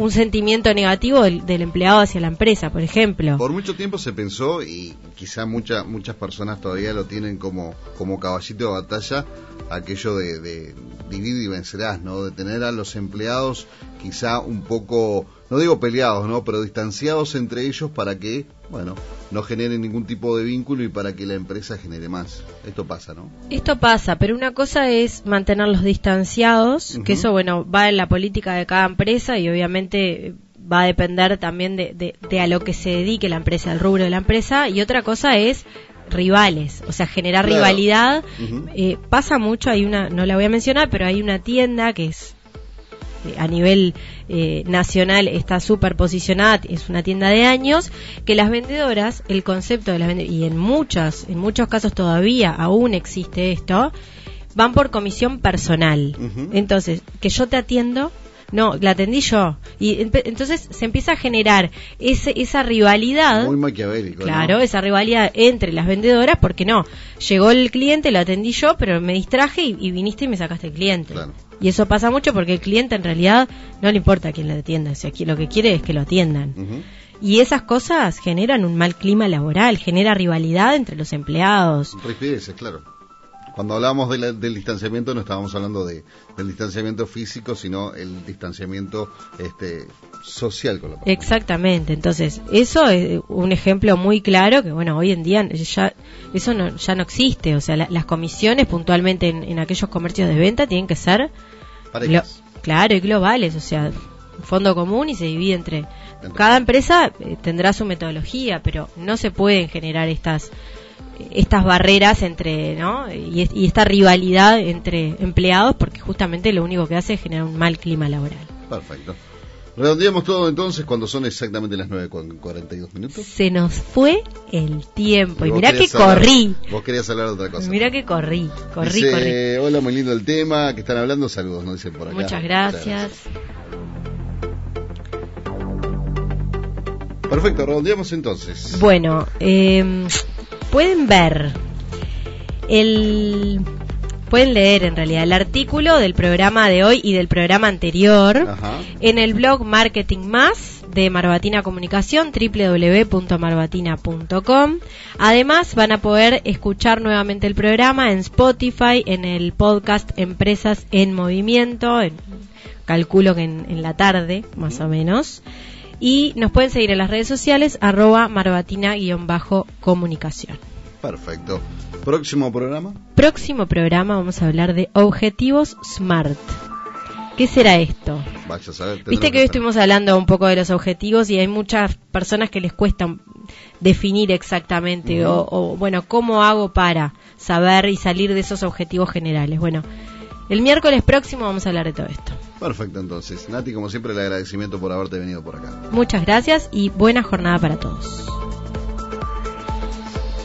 un sentimiento negativo del, del empleado hacia la empresa, por ejemplo. Por mucho tiempo se pensó, y quizá mucha, muchas personas todavía lo tienen como, como caballito de batalla, aquello de, de divide y vencerás, ¿no? De tener a los empleados quizá un poco no digo peleados, ¿no? Pero distanciados entre ellos para que, bueno, no generen ningún tipo de vínculo y para que la empresa genere más. Esto pasa, ¿no? Esto pasa, pero una cosa es mantenerlos distanciados, que eso, bueno, va en la política de cada empresa y obviamente va a depender también de, de, a lo que se dedique la empresa, al rubro de la empresa, y otra cosa es rivales, o sea, generar rivalidad. Eh, pasa mucho, hay una, no la voy a mencionar, pero hay una tienda que es a nivel eh, nacional está súper posicionada, es una tienda de años, que las vendedoras, el concepto de las vendedoras, y en muchas, en muchos casos todavía aún existe esto, van por comisión personal. Entonces, que yo te atiendo no, la atendí yo. Y entonces se empieza a generar ese, esa rivalidad. Muy maquiavélico. Claro, esa rivalidad entre las vendedoras, porque no, llegó el cliente, lo atendí yo, pero me distraje y, viniste y me sacaste el cliente. Y eso pasa mucho porque el cliente en realidad no le importa quién le atienda, o sea, lo que quiere es que lo atiendan. Y esas cosas generan un mal clima laboral, genera rivalidad entre los empleados. Rispideces, claro cuando hablamos del distanciamiento no estábamos hablando de, del distanciamiento físico, sino el distanciamiento este, social con la Exactamente, entonces eso es un ejemplo muy claro que bueno, hoy en día ya eso no, ya no existe, o sea, las comisiones puntualmente en, aquellos comercios de venta tienen que ser claro y globales, o sea, fondo común y se divide entre cada empresa eh, tendrá su metodología, pero no se pueden generar estas estas barreras entre, ¿no? Y, esta rivalidad entre empleados porque justamente lo único que hace es generar un mal clima laboral. Perfecto. Redondeamos todo entonces cuando son exactamente las 9.42 minutos. Se nos fue el tiempo. Y, mirá que corrí. Vos querías hablar de otra cosa. Mirá que corrí, corrí, corrí. Hola, muy lindo el tema. Que están hablando, saludos, nos dicen por acá. Muchas gracias. Perfecto, redondeamos entonces. Bueno, eh, pueden ver el pueden leer en realidad el artículo del programa de hoy y del programa anterior en el blog Marketing Más de Marbatina Comunicación www.marbatina.com. Además van a poder escuchar nuevamente el programa en Spotify, en el podcast Empresas en Movimiento, calculo que en, en la tarde más o menos. Y nos pueden seguir en las redes sociales, arroba marbatina-comunicación. Perfecto. ¿Próximo programa? Próximo programa vamos a hablar de objetivos SMART. ¿Qué será esto? A saber, Viste que hoy estuvimos hablando un poco de los objetivos y hay muchas personas que les cuesta definir exactamente o, o, bueno, ¿cómo hago para saber y salir de esos objetivos generales? Bueno, el miércoles próximo vamos a hablar de todo esto. Perfecto, entonces. Nati, como siempre, el agradecimiento por haberte venido por acá. Muchas gracias y buena jornada para todos.